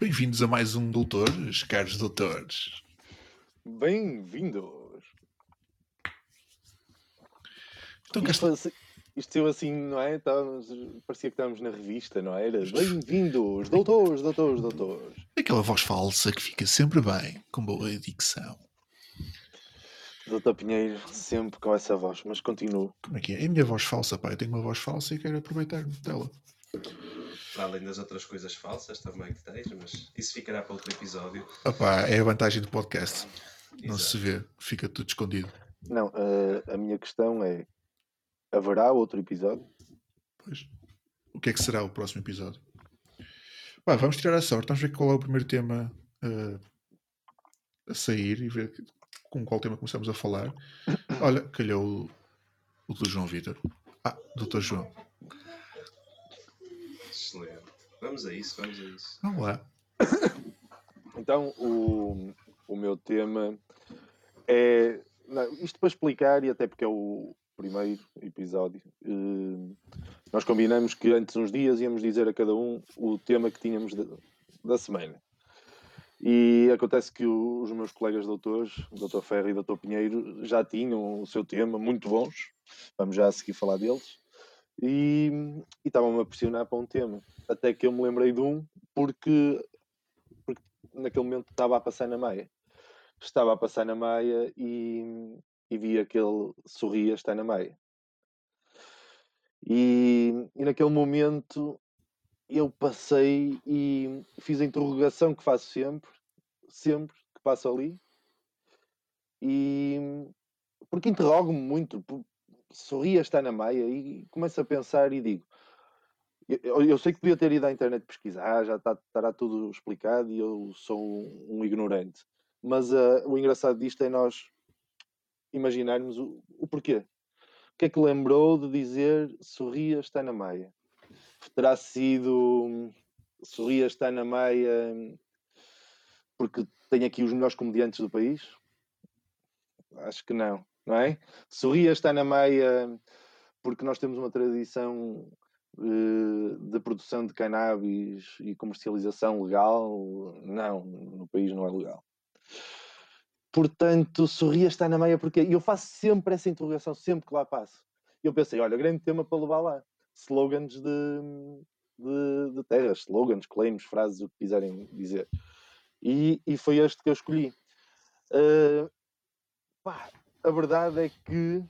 Bem-vindos a mais um Doutores, caros doutores. Bem-vindos! Então, Isto, assim- isto assim, não é? Estávamos, parecia que estávamos na revista, não é? Era bem-vindos, doutores, doutores, doutores. aquela voz falsa que fica sempre bem, com boa dicção. Doutor Pinheiro, sempre com essa voz, mas continuo. Como é que é? É a minha voz falsa, pá. Eu tenho uma voz falsa e quero aproveitar-me dela. Para além das outras coisas falsas também que tens, mas isso ficará para outro episódio. Opá, é a vantagem do podcast. Não Exato. se vê, fica tudo escondido. Não, eh, a minha questão é: haverá outro episódio? Pois. O que é que será o próximo episódio? Pá, vamos tirar a sorte. Vamos ver qual é o primeiro tema eh, a sair e ver com qual tema começamos a falar. Olha, calhou o, o do João Vitor. Ah, doutor João. Excelente. Vamos a isso, vamos a isso. Vamos lá. Então, o, o meu tema é. não, isto para explicar, e até porque é o primeiro episódio, eh, nós combinamos que antes uns dias íamos dizer a cada um o tema que tínhamos da, da semana. E acontece que os meus colegas doutores, o Dr. Ferro e o. Pinheiro, já tinham o seu tema, muito bons. Vamos já a seguir falar deles. E, estavam-me a pressionar para um tema. Até que eu me lembrei de um, porque naquele momento estava a passar na Maia. Estava a passar na Maia e, e vi aquele sorria está na Maia. E, e naquele momento eu passei e fiz a interrogação que faço sempre, sempre que passo ali. E porque interrogo-me muito, sorria está na Maia e começo a pensar e digo, eu, eu sei que podia ter ido à internet pesquisar, já está, estará tudo explicado e eu sou um, um ignorante. Mas ah, o engraçado disto é nós imaginarmos o, o porquê. O que é que lembrou de dizer sorria está na Maia? Terá sido hum, sorria está na Maia hum, porque tem aqui os melhores comediantes do país? Acho que não, não é? Sorria está na Maia porque nós temos uma tradição eh, de produção de cannabis e comercialização legal, não, no país não é legal. Portanto, sorria está na meia porque eu faço sempre essa interrogação, sempre que lá passo. E eu pensei, olha, grande tema para levar lá. Slogans de, de, de terras, slogans, claims, frases, o que quiserem dizer. E, e foi este que eu escolhi. Eh, pá, a verdade é que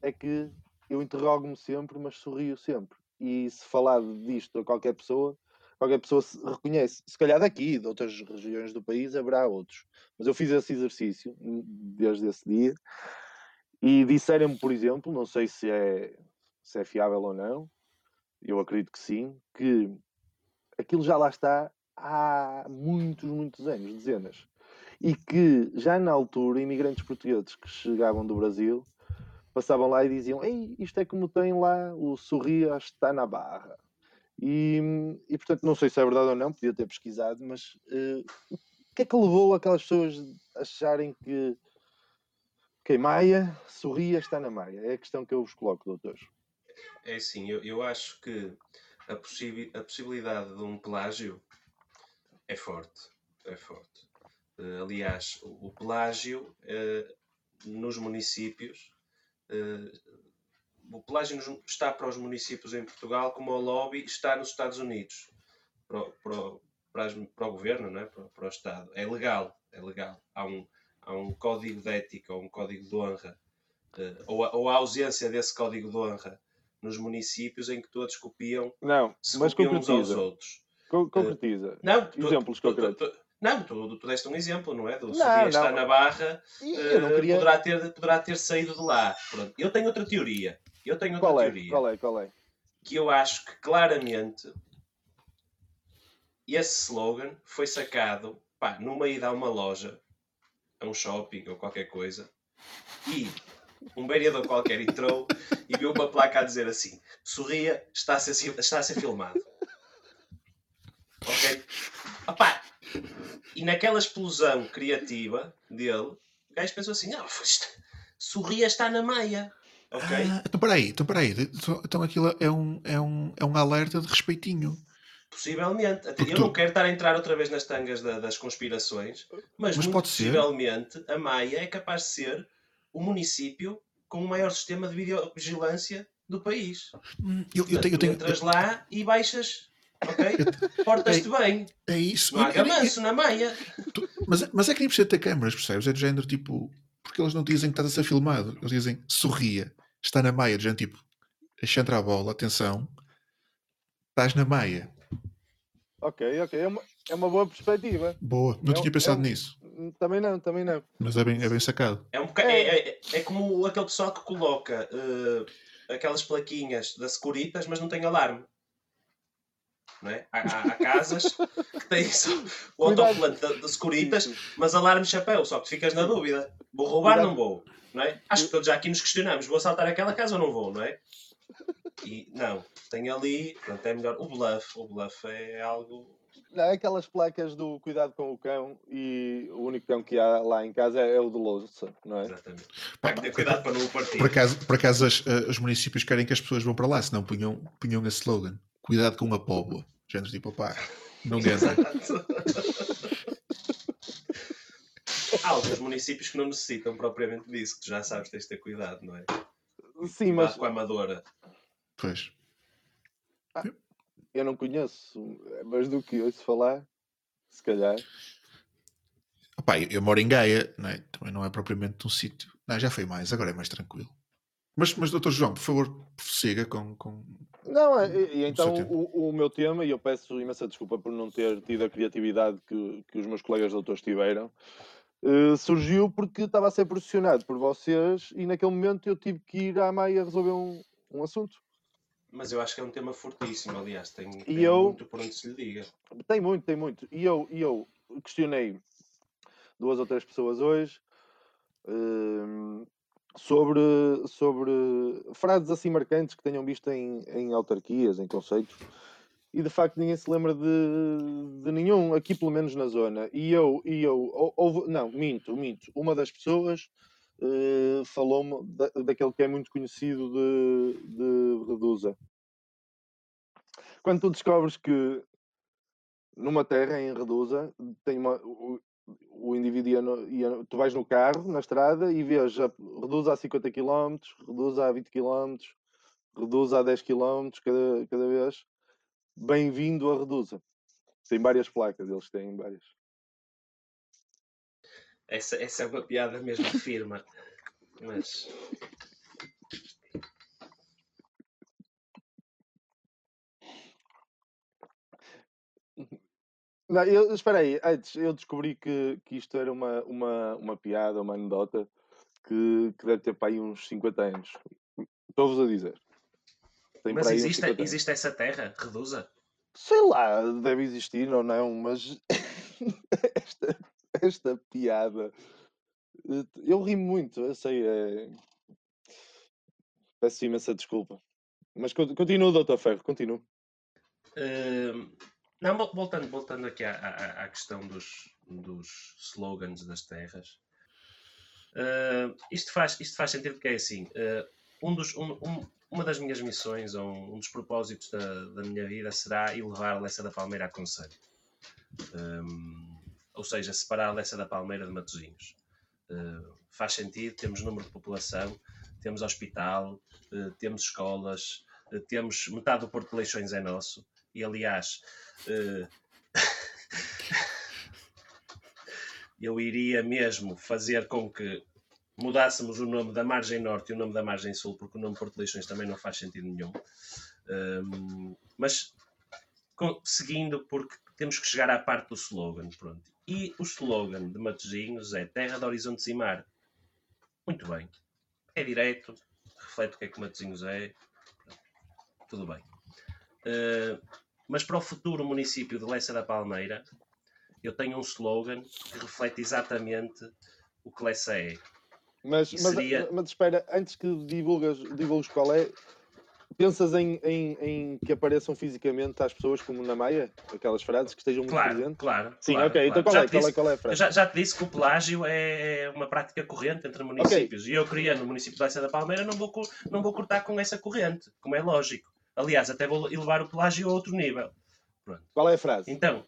é que eu interrogo-me sempre, mas sorrio sempre. E se falar disto a qualquer pessoa, qualquer pessoa se reconhece. Se calhar daqui, de outras regiões do país, haverá outros. Mas eu fiz esse exercício hum, desde esse dia e disseram-me, por exemplo, não sei se é, se é fiável ou não, eu acredito que sim, que aquilo já lá está há muitos, muitos anos, dezenas. E que já na altura, imigrantes portugueses que chegavam do Brasil passavam lá e diziam: Ei, isto é como tem lá o Sorria está na barra. E, e portanto, não sei se é verdade ou não, podia ter pesquisado, mas eh, o que é que levou aquelas pessoas a acharem que, que em Maia, Sorria está na Maia? É a questão que eu vos coloco, doutores. É assim, eu, eu acho que a, possi a possibilidade de um plágio é forte. É forte. Eh, aliás, o, o plágio eh, nos municípios. Eh, o plágio nos- está para os municípios em Portugal como o lobby está nos Estados Unidos para, o- para, para as- para o governo, não é? para, para o Estado. É legal, é legal. Há um, há um código de ética ou um código de honra, eh, ou, a, ou a ausência desse código de honra nos municípios em que todos copiam, Não, se mas copiam uns aos outros. Co- Concretiza. Não, tu- Exemplos tu- concretos. tu- Não, tu, tu deste um exemplo, não é? Do Não, Sevilla está não. na barra, não eh, queria. poderá, ter, poderá ter saído de lá. Pronto. Eu tenho outra teoria. Eu tenho outra Qual é? teoria. Qual é? Qual é? Que eu acho que claramente esse slogan foi sacado pá, no meio de uma loja a um shopping ou qualquer coisa e um vereador qualquer entrou e viu uma placa a dizer assim: sorria, está a ser, está a ser filmado. Ok? E naquela explosão criativa dele, o gajo pensou assim: ah, sorria, está na meia. Ok? Ah, então peraí, então peraí. Então, então aquilo é um, é, um, é um alerta de respeitinho. Possivelmente. Até- Eu não quero estar a entrar outra vez nas tangas da- das conspirações, mas, Mas pode ser. possivelmente a Maia é capaz de ser o município com o maior sistema de videovigilância do país. Hum, Eu, eu Portanto, tenho, eu tenho, entras lá e baixas, ok? Portas-te bem. é isso. Não há Eu- eu- gamanço na Maia. tu- mas, mas é que nem precisa ter câmaras, percebes? É de género tipo. Porque eles não dizem que estás a ser filmado. Eles dizem sorria, está na maia. De género tipo, entra a bola, atenção, estás na maia. Ok, ok. É uma, é uma boa perspectiva. Boa, não É tinha pensado é nisso, Também não, também não. mas é bem, é bem sacado. É, um boca- é, é- é como aquele pessoal que coloca eh, aquelas plaquinhas da Securitas, mas não tem alarme. Não é? há, há- há casas que têm só o autocolante da, da Securitas, mas alarme de chapéu, só que tu ficas na dúvida. Vou roubar Cuidado. não vou? Não é? Acho que todos já aqui nos questionamos. Vou assaltar aquela casa ou não vou, não é? E não, tem ali, pronto, é melhor. O bluff, o bluff é algo. Não, é aquelas placas do cuidado com o cão e o único cão que há lá em casa é, é o de louça, não é? Exatamente. Pá, ter cuidado para não o partir. Por acaso, por acaso as- eh, os municípios querem que as pessoas vão para lá, senão punham, punham esse slogan: cuidado com a póvoa. Género tipo, pá, não entra. Há alguns municípios que não necessitam propriamente disso, que tu já sabes, tens de ter cuidado, não é? Sim, mas com a amadora. Pois. eu não conheço, mas do que ouço falar, se calhar. Opá, eu, eu moro em Gaia, não é? também não é propriamente um sítio. Não, já foi mais, agora é mais tranquilo. Mas, mas doutor João, por favor, prossiga com. com... Não, é- e, e então o, o meu tema, e eu peço imensa desculpa por não ter tido a criatividade que, que os meus colegas doutores tiveram, eh, surgiu porque estava a ser pressionado por vocês e naquele momento eu tive que ir à Maia resolver um, um assunto. Mas eu acho que é um tema fortíssimo, aliás, tem, tem eu- muito por onde se lhe diga. Tem muito, tem muito. E eu, e eu questionei duas ou três pessoas hoje hum, sobre, sobre frases assim marcantes que tenham visto em, em autarquias, em conceitos. E de facto ninguém se lembra de, de nenhum, aqui pelo menos na zona. E eu, e eu não, minto, minto. Uma das pessoas eh, falou-me da, daquele que é muito conhecido de, de Reduza. Quando tu descobres que numa terra em Reduza, tem uma, o, indivíduo ia no- ia tu vais no carro, na estrada, e vês a, Reduza a 50 km, Reduza a 20 km, Reduza a 10 km cada, cada vez. Bem-vindo a Reduza. Tem várias placas, eles têm várias. Essa, essa é uma piada mesmo firme. Mas Não, eu, espera aí, antes, eu descobri que, que isto era uma, uma, uma piada, uma anedota que, que deve ter para aí uns 50 anos. Estou-vos a dizer. Tem Mas para aí uns existe, 50 anos. existe essa terra? Reduza? Sei lá, deve existir ou não, mas esta, esta piada. Eu ri muito, eu sei. É... Peço imensa desculpa. Mas con- continua, Doutor Ferro, continua. Hum, não, vol- voltando, voltando aqui à, à- à questão dos, dos slogans das terras. Hum, isto, faz, isto faz sentido porque é assim. hum, um dos, um- um- uma das minhas missões, ou um, um dos propósitos da, da minha vida será elevar a Lessa da Palmeira a Conselho. Hum, ou seja, separar a Lessa da Palmeira de Matosinhos. Hum, faz sentido, temos número de população, temos hospital, eh, temos escolas, eh, temos metade do Porto de Leixões é nosso. E aliás, eh, eu iria mesmo fazer com que mudássemos o nome da Margem Norte e o nome da Margem Sul, porque o nome Porto Leixões também não faz sentido nenhum. Hum, mas com- seguindo, porque temos que chegar à parte do slogan. Pronto. E o slogan de Matosinhos é Terra de Horizontes e Mar. Muito bem. É direto, reflete o que é que Matosinhos é. Tudo bem. Uh, mas para o futuro município de Lessa da Palmeira, eu tenho um slogan que reflete exatamente o Clessa é. Mas, mas, seria- mas espera, antes que divulgas, divulgues qual é, pensas em, em, em que apareçam fisicamente às pessoas como na Maia? Aquelas frases que estejam muito Claro, presentes? claro. Sim, claro, ok. Então claro. qual Já é, qual, é, disse- qual é a frase? já, já te disse que o pelágio é uma prática corrente entre municípios. E eu queria no município de Leça da Palmeira não vou, não vou cortar com essa corrente, como é lógico. Aliás, até vou elevar o pelágio a outro nível. Qual é a frase? Então,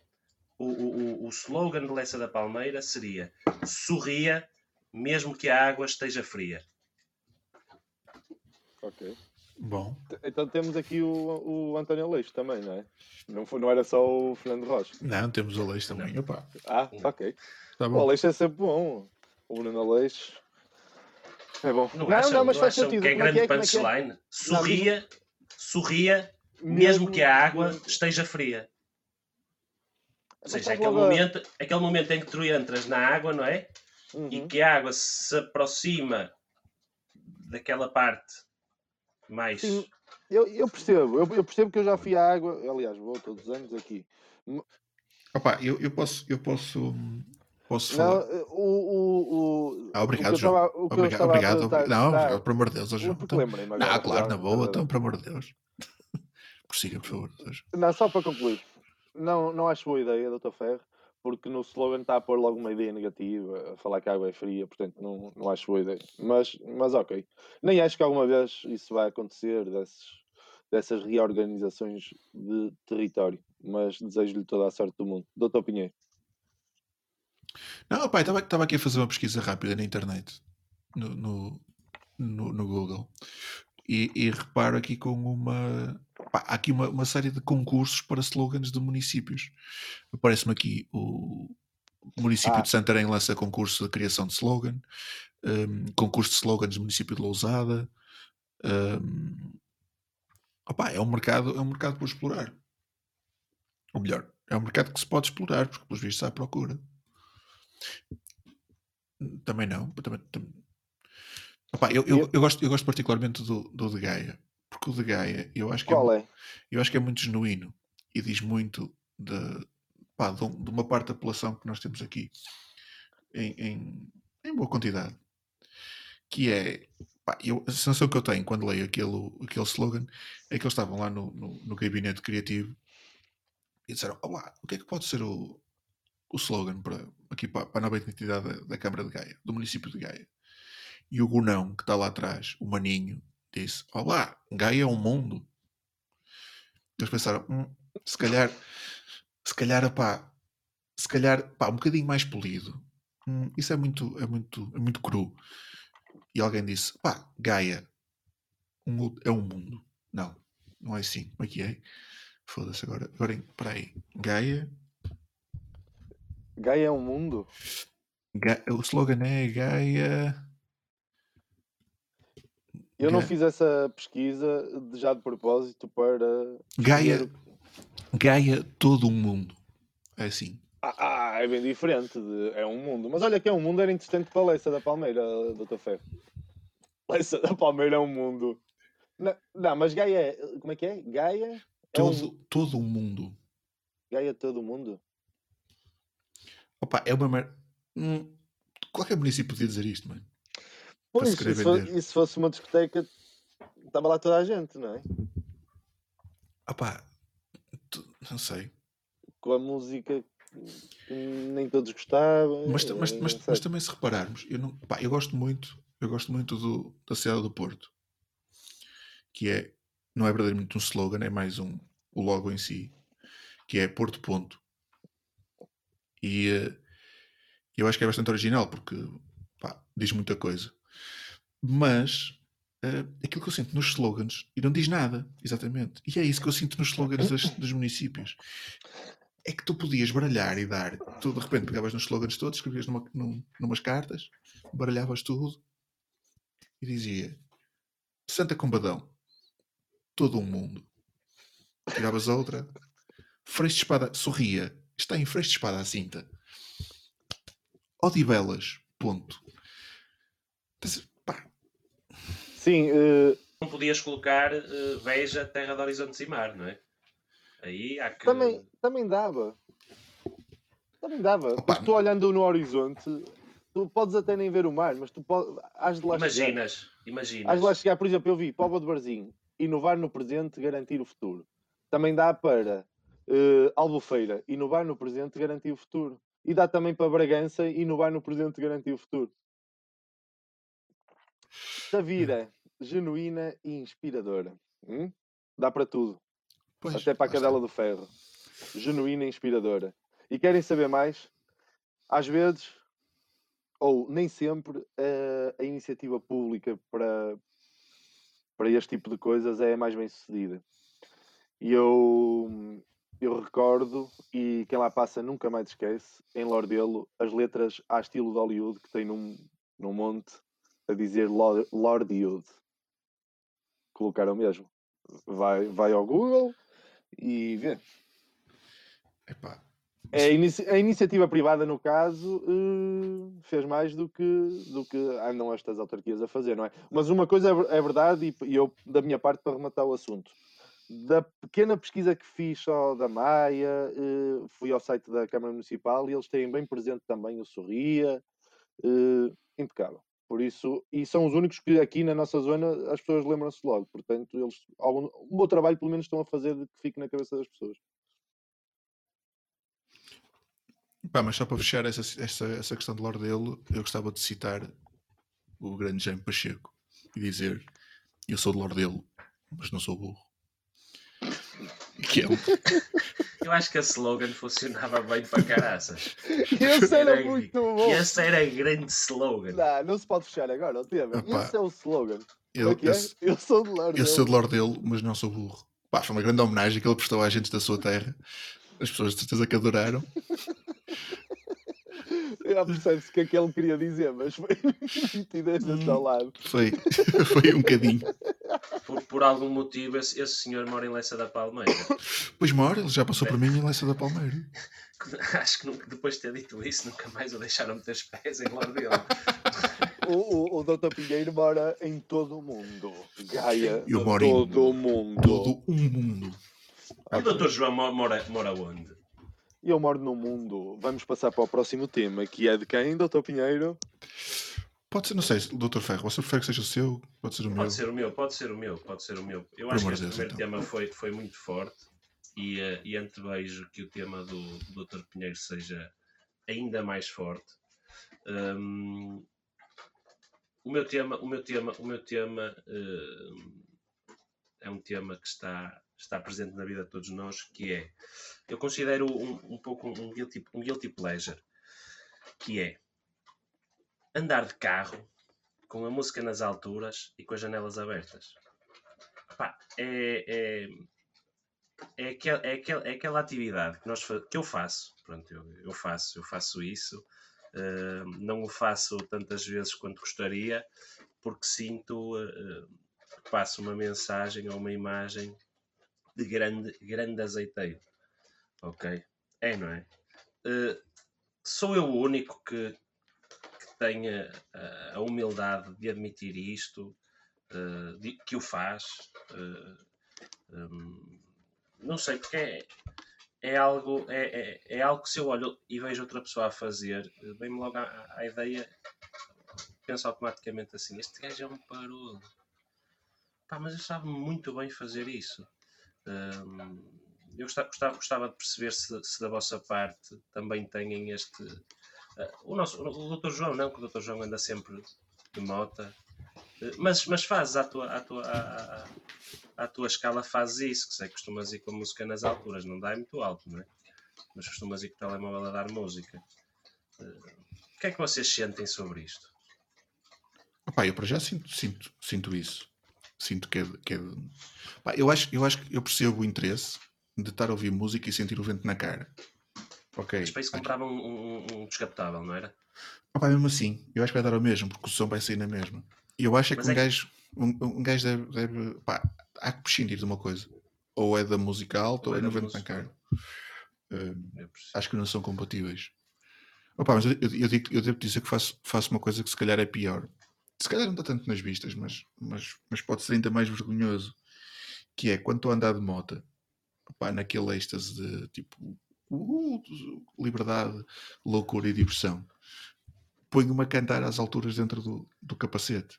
o, o, o- o slogan de Leça da Palmeira seria sorria mesmo que a água esteja fria. Ok. Bom, Então temos aqui o, o António Leixo também, não é? Não, foi, não era só o Fernando Rocha. não, temos o Leix também. Opa, Ah, Não. ok. tá O bom. Leixo é sempre bom. O Bruno Leixo. É bom. Não, Não, acham, não, mas não faz sentido. que é é grande é? É é? punchline? Sorria, sorria Mesmo- mesmo que a água esteja fria. Ou seja, aquele momento, aquele momento em que tu entras na água, não é? E Uhum. que a água se aproxima daquela parte mais. Sim, eu, eu percebo. Eu, eu percebo que eu já fui à água. Aliás, vou todos os anos aqui. Opa, eu, eu posso, eu posso, posso Não, falar. o, o, o, Ah, obrigado, o João. estava- o Obrigado, obrigado. Não, Tá, obrigado, por amor de Deus, João. Então, agora, não, claro, na boa, então, por amor de Deus. Prossiga, por favor. Jorge. Não, só para concluir. Não, não acho boa ideia, Dr. Ferro, porque no slogan está a pôr logo uma ideia negativa, a falar que a água é fria, portanto não, não acho boa ideia. Mas, mas ok. Nem acho que alguma vez isso vai acontecer, desses, dessas reorganizações de território. Mas desejo-lhe toda a sorte do mundo. Doutor Pinheiro. Não, pai, estava aqui a fazer uma pesquisa rápida na internet, no, no, no, no Google, e, e reparo aqui com uma. pá, há aqui uma, uma série de concursos para slogans de municípios. Aparece-me aqui o município Ah. de Santarém lança concurso de criação de slogan, hum, concurso de slogans do município de Lousada. opá, é um mercado, é um mercado por explorar. Ou melhor, é um mercado que se pode explorar, porque pelos vistos há procura. Também não. Também, tam- Opá, eu, eu, Eu- gosto, eu gosto particularmente do, do de Gaia. Porque o de Gaia, eu acho que, é, é? eu acho que é muito genuíno e diz muito de, pá, de, um- de uma parte da população que nós temos aqui em, em, em boa quantidade. Que é pá, eu, a sensação que eu tenho quando leio aquele, aquele slogan é que eles estavam lá no, no, no gabinete criativo e disseram: Olá, o que é que pode ser o, o slogan para, aqui para, para a nova identidade da, da Câmara de Gaia, do município de Gaia? E o Gunão, que está lá atrás, o Maninho, disse: Olá, Gaia é um mundo. Eles pensaram: "Hum, se calhar, se calhar, se calhar, pá, um bocadinho mais polido. Hum, isso é muito, é muito, é muito cru. E alguém disse: pá, Gaia um é um mundo. Não, não é assim. Como é que é? Foda-se agora. Agora, espera aí. Gaia. Gaia é um mundo? Ga- o slogan é Gaia. Eu não fiz essa pesquisa já de propósito para. Gaia, Gaia, todo um mundo. É assim. Ah, ah, é bem diferente. de- é um mundo. Mas olha que é um mundo era interessante para a Leça da Palmeira, Dr. Ferro. Leça da Palmeira é um mundo. Não, não, mas Gaia é. Como é que é? Gaia é um. Todo, todo um mundo. Gaia todo o mundo? Opa, é uma mer... Hum, qualquer município podia dizer isto, mano. Pois, e se, e se fosse uma discoteca, estava lá toda a gente, não é? Opa, tu- não sei. Com a música que nem todos gostavam. Mas, mas, eh, mas, mas sei. também se repararmos, eu, não, pá, eu gosto muito, eu gosto muito do, da cidade do Porto, que é, não é verdadeiramente um slogan, é mais um, o logo em si, que é Porto Ponto. E eh, eu acho que é bastante original, porque pá, diz muita coisa. Mas eh, aquilo que eu sinto nos slogans, e não diz nada, exatamente. E é isso que eu sinto nos slogans das- dos municípios é que tu podias baralhar e dar. Tu de repente pegavas nos slogans todos, escrevias numa, num, numas cartas, baralhavas tudo e dizia Santa Combadão, todo um mundo. Tiravas outra, Freixo de Espada, sorria, está em Freixo de Espada à cinta. Odivelas, ponto. Sim, eh, Não podias colocar eh, Veja, Terra de Horizontes e Mar, não é? Aí há que. também, também dava. Também dava. Tu olhando no horizonte, tu podes até nem ver o mar, mas tu podes, has de lá chegar. Imaginas, imaginas. Has de lá chegar, por exemplo, eu vi Póvoa de Barzinho, inovar no presente, garantir o futuro. Também dá para eh, Albufeira, inovar no presente, garantir o futuro. E dá também para Bragança, inovar no presente, garantir o futuro. Tavira, genuína e inspiradora. Hum? Dá para tudo. Pois, Até para a cadela do ferro. Genuína e inspiradora. E querem saber mais? Às vezes, ou nem sempre, eh, a iniciativa pública para, para este tipo de coisas é a mais bem sucedida. E eu, eu recordo, e quem lá passa nunca mais esquece, em Lordelo, as letras à estilo de Hollywood que tem num, num monte a dizer Lord, Lordwood. Colocaram mesmo. Vai, vai ao Google e vê. Epá, É a, inici- a iniciativa privada, no caso, eh, fez mais do que, do que andam estas autarquias a fazer, não é? Mas uma coisa é é verdade, e eu, da minha parte, para rematar o assunto, da pequena pesquisa que fiz só da Maia, eh, fui ao site da Câmara Municipal e eles têm bem presente também o Sorria, eh, impecável. Por isso, e são os únicos que aqui na nossa zona as pessoas lembram-se logo. Portanto, eles, algum, um bom trabalho pelo menos estão a fazer de que fique na cabeça das pessoas. Pá, mas só para fechar essa, essa, essa questão de Lordelo, eu gostava de citar o grande Jaime Pacheco e dizer: Eu sou de Lordelo, mas não sou burro. Que é um, Eu acho que a slogan funcionava bem para caraças. Esse era Era- muito bom! Esse era grande slogan. Não, não se pode fechar agora, o tema. Epá, Esse é o slogan. eu, é é? eu, Eu sou de Lorde. eu sou de Lordelo, mas não sou burro. Pá, foi uma grande homenagem que ele prestou à gente da sua terra. As pessoas de certeza que adoraram. Já percebe-se o que é que ele queria dizer, mas foi nitidez desse ao lado. Foi, foi um bocadinho. Por, algum motivo, esse, esse senhor mora em Leça da Palmeira. Pois mora, ele já passou por mim em Leça da Palmeira. Acho que nunca- depois de ter dito isso, nunca mais o deixaram meter os pés em Lordelo. O, o, o Dr. Pinheiro mora em todo o mundo. Gaia, Eu moro em todo o mundo. Todo um mundo. E o Dr. João mo- mora, mora onde? Eu moro no mundo. Vamos passar para o próximo tema, que é de quem, Dr. Pinheiro? Pode ser, não sei, Doutor Ferro, você prefere que seja o seu? Pode ser o meu? Pode ser o meu, pode ser o meu, pode ser o meu. Eu Por acho que este Deus, primeiro então. tema foi, foi muito forte e, eh, e antevejo que o tema do, do Dr. Pinheiro seja ainda mais forte. Hum, o meu tema, o meu tema, o meu tema hum, é um tema que está, está presente na vida de todos nós, que é, eu considero um, um pouco um guilty, um guilty pleasure, que é andar de carro com a música nas alturas e com as janelas abertas. Pá, é, é, é, aquel, é, aquel, é aquela atividade que, nós, que eu faço. Pronto, eu, eu faço, eu faço isso. Uh, não o faço tantas vezes quanto gostaria, porque sinto uh, que passo uma mensagem ou uma imagem de grande, grande azeiteiro. Ok? É, não é? Uh, sou eu o único que tenha uh, a humildade de admitir isto, de- que o faz. uh, um, não sei, porque é, é algo, é, é, é algo que se eu olho e vejo outra pessoa a fazer, vem-me logo à, ideia, penso automaticamente assim, este gajo é um parolo. Pá, mas eu sabe muito bem fazer isso. Um, eu gostava, gostava, gostava de perceber se, se da vossa parte também têm este. O, nosso, o. João, não, que o Dr. João anda sempre de mota, uh, mas, mas fazes à tua, à, tua, à tua escala, fazes isso, que sei costumas ir com a música nas alturas, não dá é muito alto, não é? Mas costumas ir com o telemóvel a dar música. Uh, o que é que vocês sentem sobre isto? Pá, eu para já sinto, sinto, sinto isso. Sinto que é. Que é eu, acho, eu acho que eu percebo o interesse de estar a ouvir música e sentir o vento na cara. Ok. Mas para isso compravam um, um, um descapotável, não era? Ah, pá, mesmo assim, eu acho que vai dar ao mesmo, porque o som vai sair na mesma. Eu acho é que Mas um é que- gajo, um, um gajo deve, deve- pá, há que prescindir de uma coisa. Ou é da música alta ou, é da no vento na música. cara. Hum, Eu percebo. acho que não são compatíveis. Opa, mas eu, eu, eu digo- eu devo dizer que faço, faço uma coisa que se calhar é pior. Se calhar não está tanto nas vistas, mas, mas, mas pode ser ainda mais vergonhoso. Que é quando estou a andar de moto, opá, naquele êxtase de tipo uh, liberdade, loucura e diversão. ponho-me a cantar às alturas dentro do, do capacete.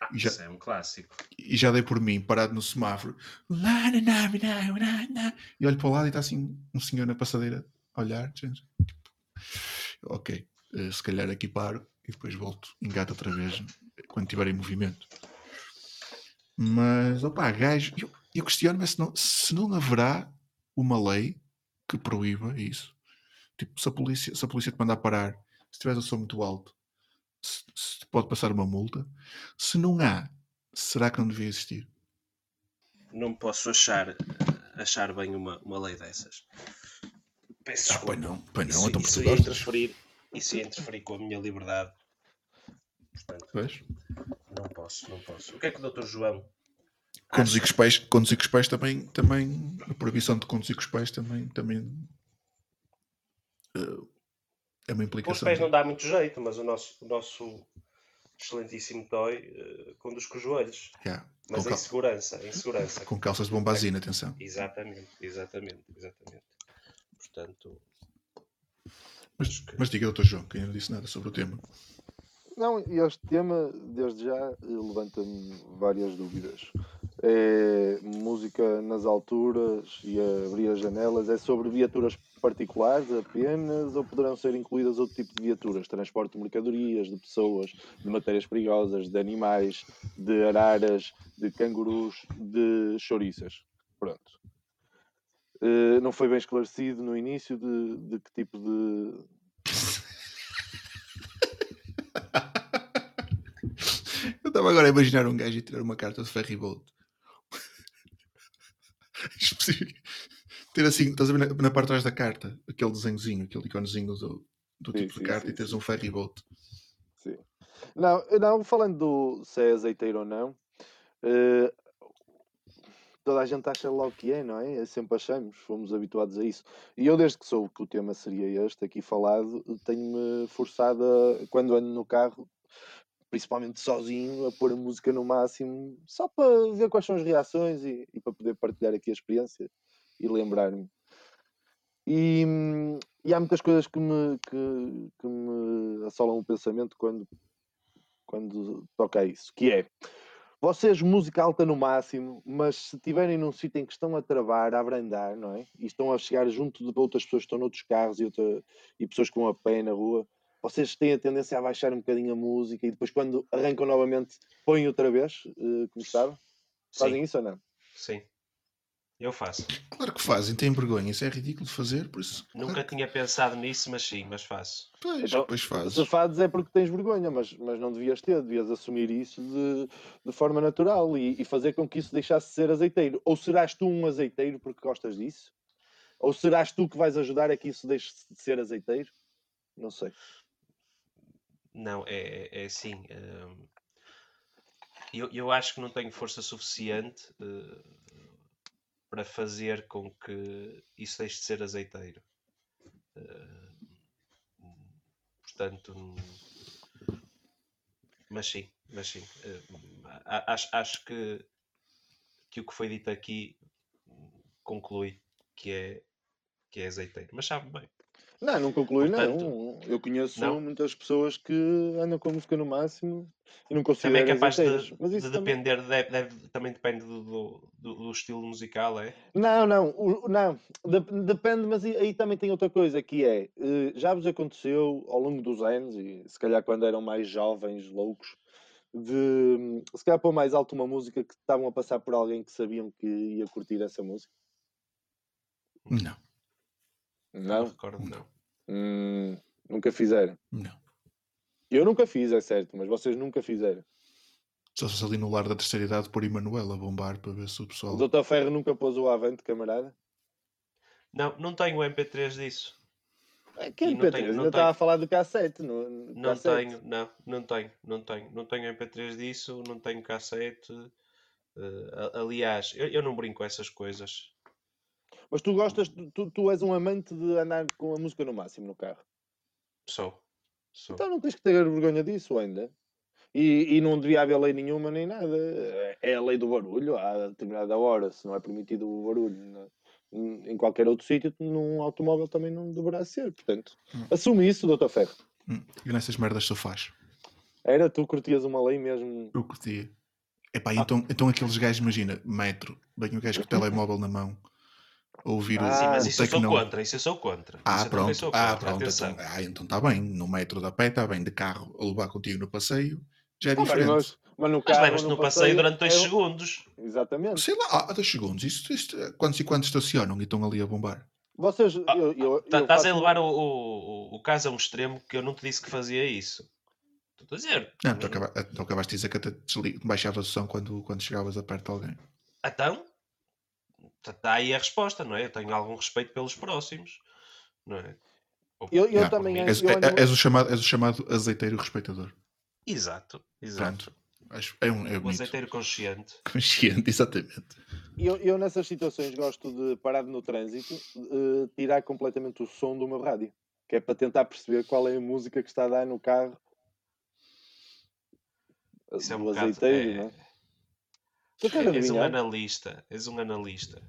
Ah, E já- Isso é um clássico. E já dei por mim, parado no semáforo. E olho para o lado e está assim um senhor na passadeira a olhar. gente. Ok, eh, se calhar aqui paro e depois volto, engato outra vez quando estiver em movimento. Mas, opá, gajo, eu, eu questiono-me se não, se não haverá uma lei que proíba isso. Tipo, se a polícia, se a polícia te mandar parar, se tiveres o som muito alto, se, se pode passar uma multa. Se não há, será que não devia existir? Não posso achar, achar bem uma, uma lei dessas. Peço Ah, pois não, pois não, isso, então isso ia interferir, isso ia interferir com a minha liberdade. Portanto, Pois. não posso, não posso. O que é que o Dr. João Conduzir com os pais, conduzir com os pais também, também, a proibição de conduzir com os pais também, também eh, é uma Com os implicação. pés não dá muito jeito, mas o nosso, o nosso excelentíssimo Toy eh, conduz com os joelhos. Yeah, Mas com, em cal- segurança, em segurança. com calças de bombazina, atenção. Exatamente, exatamente, exatamente. Portanto, Mas, que- mas diga, doutor João, que ainda não disse nada sobre o tema. Não, e este tema, desde já, levanta-me várias dúvidas. É música nas alturas e abrir as janelas. É sobre viaturas particulares apenas ou poderão ser incluídas outro tipo de viaturas? Transporte de mercadorias, de pessoas, de matérias perigosas, de animais, de araras, de cangurus, de chouriças. Pronto. Eh, não foi bem esclarecido no início de, de que tipo de, Eu estava agora a imaginar um gajo e tirar uma carta de ferry boat. Ter assim, estás a ver na, parte de trás da carta, aquele desenhozinho, aquele iconezinho do, do Sim, tipo sim, de carta sim, e teres um ferry boat. Sim. Não, não, falando do se é azeiteiro ou não, eh, toda a gente acha logo que é, não é? É Sempre achamos, fomos habituados a isso. E eu, desde que soube que o tema seria este aqui falado, tenho-me forçado a, quando ando no carro, principalmente sozinho, a pôr a música no máximo, só para ver quais são as reações e, e para poder partilhar aqui a experiência e lembrar-me. E, e há muitas coisas que me, que, que me assolam o pensamento quando, quando toca a isso, que é vocês música alta no máximo, mas se estiverem num sítio em que estão a travar, a abrandar, não é? E estão a chegar junto de outras pessoas que estão noutros carros e, outra, e pessoas vão a pé na rua, vocês têm a tendência a baixar um bocadinho a música e depois quando arrancam novamente põem outra vez, eh, como estava? Fazem sim, isso ou não? sim. Eu faço. Claro que fazem, têm vergonha. Isso é ridículo de fazer, por isso. Nunca claro, tinha pensado nisso, mas sim, mas faço. Pois, Então, pois fazes. Se fazes é porque tens vergonha, mas, mas não devias ter, devias assumir isso de, de forma natural e, e fazer com que isso deixasse de ser azeiteiro. Ou serás tu um azeiteiro porque gostas disso? Ou serás tu que vais ajudar a que isso deixe de ser azeiteiro? Não sei. Não, é, é assim. hum, eu, eu acho que não tenho força suficiente eh, para fazer com que isso deixe de ser azeiteiro. Eh, portanto, mas sim, mas sim. a- acho, acho que, que o que foi dito aqui conclui que é, que é azeiteiro. Mas sabe bem. Não, não conclui, Portanto, não. Eu conheço não? muitas pessoas que andam com a música no máximo e não Também é capaz de. Mas de isso também... depender, deve, deve- também depende do, do, do- estilo musical, é? Não, não, o- não, Dep- depende, mas aí, também tem outra coisa que é, eh, já vos aconteceu ao longo dos anos, e se calhar quando eram mais jovens, loucos, de se calhar pôr mais alto uma música que estavam a passar por alguém que sabiam que ia curtir essa música? Não, Não Não? recordo, não. Hum, nunca fizeram. não. Eu nunca fiz, é certo, mas vocês nunca fizeram. Só se fosse ali no lar da terceira idade por Emanuel a bombar para ver se o O pessoal. Dr. Ferro nunca pôs o avante, camarada? Não, não tenho o MP3 disso. É, que E não MP3? tenho- não Ainda estava tenho. a falar do cassete. No, no Não cassete. tenho, não, não tenho, não tenho. Não tenho MP3 disso, não tenho cassete. a- aliás, eu, eu não brinco com essas coisas. Mas tu gostas, tu, tu és um amante de andar com a música no máximo no carro. Sou. Sou. Então não tens que ter vergonha disso ainda. E, e não devia haver lei nenhuma nem nada. É a lei do barulho. Há determinada hora, se não é permitido o barulho em qualquer outro sítio, num automóvel também não deverá ser. Portanto, Hum. assume isso, Dr. Ferro. Hum, E nessas merdas sofás. Era, tu curtias uma lei mesmo. Eu curtia. Ah. Epá, então, então aqueles gajos, imagina, metro, bem o gajo com o telemóvel na mão, ouvir o, Ah, Sim, mas o isso eu sou contra, isso eu sou contra. Ah, isso pronto. sou Ah, contra, pronto. atenção. Então, ah, então está bem. No metro da pé está bem. De carro a levar contigo no passeio já é Ah, diferente. mas, mas no Mas carro, levas-te no passeio durante dois é- segundos. Exatamente. Sei lá, há dois segundos. Isto, isto, quantos e quantos estacionam e estão ali a bombar? Vocês. Ah, eu, eu, Tá- Estás faço- a levar o, o, o caso a um extremo que eu não te disse que fazia isso. Estou a dizer. Não, tu, acaba, tu acabaste de dizer que até baixavas o som quando, quando chegavas a perto de alguém. Então, está aí a resposta, não é? Eu tenho algum respeito pelos próximos, não é? Ou- Eu, eu Yeah, também. mim. És, eu é- ando- és o chamado, és o chamado azeiteiro respeitador. Exato, exato. Pronto. Acho, é um é O bonito. azeiteiro consciente. Consciente, exatamente. Eu, eu nessas situações gosto de parar no trânsito, eh, tirar completamente o som do meu rádio, que é para tentar perceber qual é a música que está a dar no carro Isso é um do bocado. azeiteiro, é- não é? És um analista. És um analista.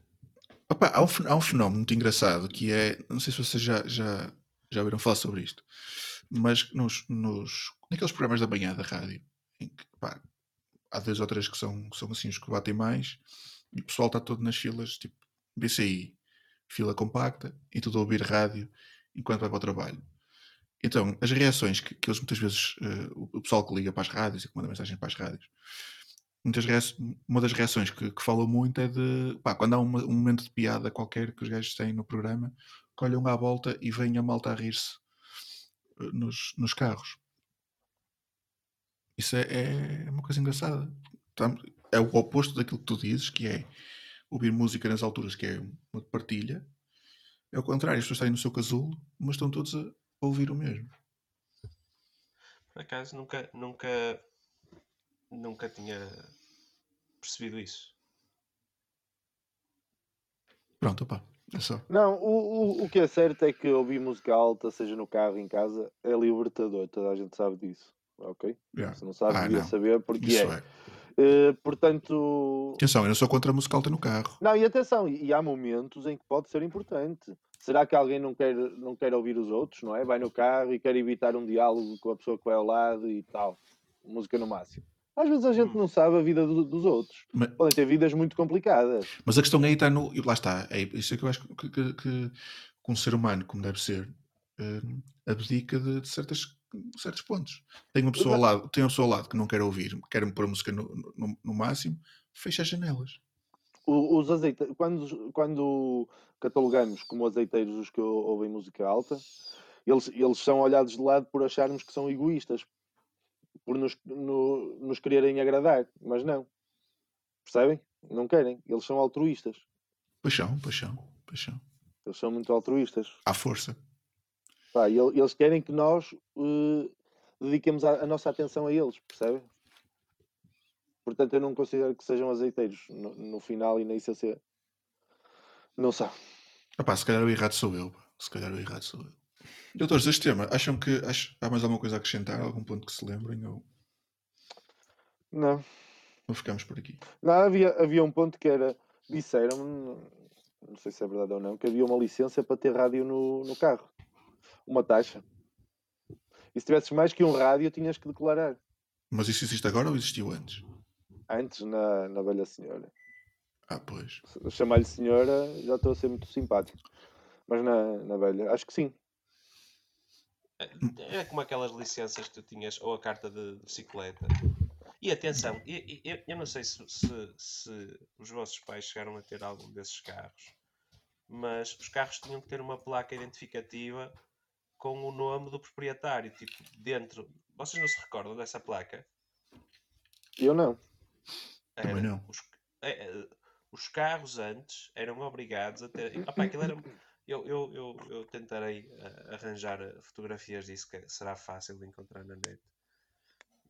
Opa, há, um, há um fenómeno muito engraçado que é. Não sei se vocês já, já, já ouviram falar sobre isto, mas nos, nos, naqueles programas da manhã da rádio, em que pá, há dois ou três que são, que são assim os que batem mais, e o pessoal está todo nas filas, tipo BCI, fila compacta, e tudo a ouvir rádio enquanto vai para o trabalho. Então, as reações que, que eles muitas vezes, o, o pessoal que liga para as rádios e que manda mensagem para as rádios, muitas uma das reações que, que falam muito é de pá, quando há uma- um momento de piada qualquer que os gajos têm no programa, que olham à volta e vem a malta a rir-se eh, nos, nos carros. Isso é, é uma coisa engraçada. Tam- É o oposto daquilo que tu dizes, que é ouvir música nas alturas, que é uma partilha. É o contrário, as pessoas aí no seu casulo, mas estão todos a ouvir o mesmo. Por acaso nunca, nunca, nunca tinha percebido isso. Pronto, opá, é só. Não, o, o, o que é certo é que ouvir música alta, seja no carro, em casa, é libertador, toda a gente sabe disso. Ok? Yeah. Se não sabe, Ah, devia não. saber porque Isso é. é. Eh, portanto, Atenção, eu não sou contra a música alta no carro. Não, e atenção, e e há momentos em que pode ser importante. Será que alguém não quer, não quer ouvir os outros, não é? Vai no carro e quer evitar um diálogo com a pessoa que vai ao lado e tal. Música no máximo. Às vezes a gente Hum. não sabe a vida do- dos outros. Mas, Podem ter vidas muito complicadas. mas a questão aí está no. e Lá está. É isso é que eu acho que, que, que, um ser humano, como deve ser, eh, abdica de, de certas, certos pontos. Tem uma pessoa ao lado, tem uma pessoa ao lado que não quer ouvir, quer pôr a música no, no, no máximo, fecha as janelas. O- Os azeiteiros, quando, quando catalogamos como azeiteiros os que ou- ouvem música alta, eles, eles são olhados de lado por acharmos que são egoístas, por nos, no- nos quererem agradar, mas não. Percebem? Não querem. Eles são altruístas. Paixão, paixão, paixão. Eles são muito altruístas. À força. Pá, e el- eles querem que nós eh, dediquemos a, a nossa atenção a eles, percebem? Portanto, eu não considero que sejam azeiteiros no, no final e na essência. Não são. Epá, se calhar o errado sou eu. Se calhar o errado sou eu. Doutores, deste tema, acham que há mais alguma coisa a acrescentar? Algum ponto que se lembrem? Ou, Não. ou ficamos por aqui? Não, havia, havia um ponto que era. Disseram, não, não sei se é verdade ou não, que havia uma licença para ter rádio no, no carro. Uma taxa. E se tivesses mais que um rádio, tinhas que declarar. Mas isso existe agora ou existiu antes? Antes, na, na velha senhora. Ah, pois. Chamar-lhe senhora, já estou a ser muito simpático. Mas na, na velha, acho que sim. É como aquelas licenças que tu tinhas, ou a carta de, de bicicleta. E atenção, e- e- eu, eu não sei se, se- se os vossos pais chegaram a ter algum desses carros, mas os carros tinham que ter uma placa identificativa com o nome do proprietário, tipo, dentro. Vocês não se recordam dessa placa? Eu não. Também Era- não. Os, é, é, os carros antes eram obrigados a ter. Opá, aquilo era- eu, eu, eu, eu tentarei ah, arranjar ah, fotografias disso, que será fácil de encontrar na net.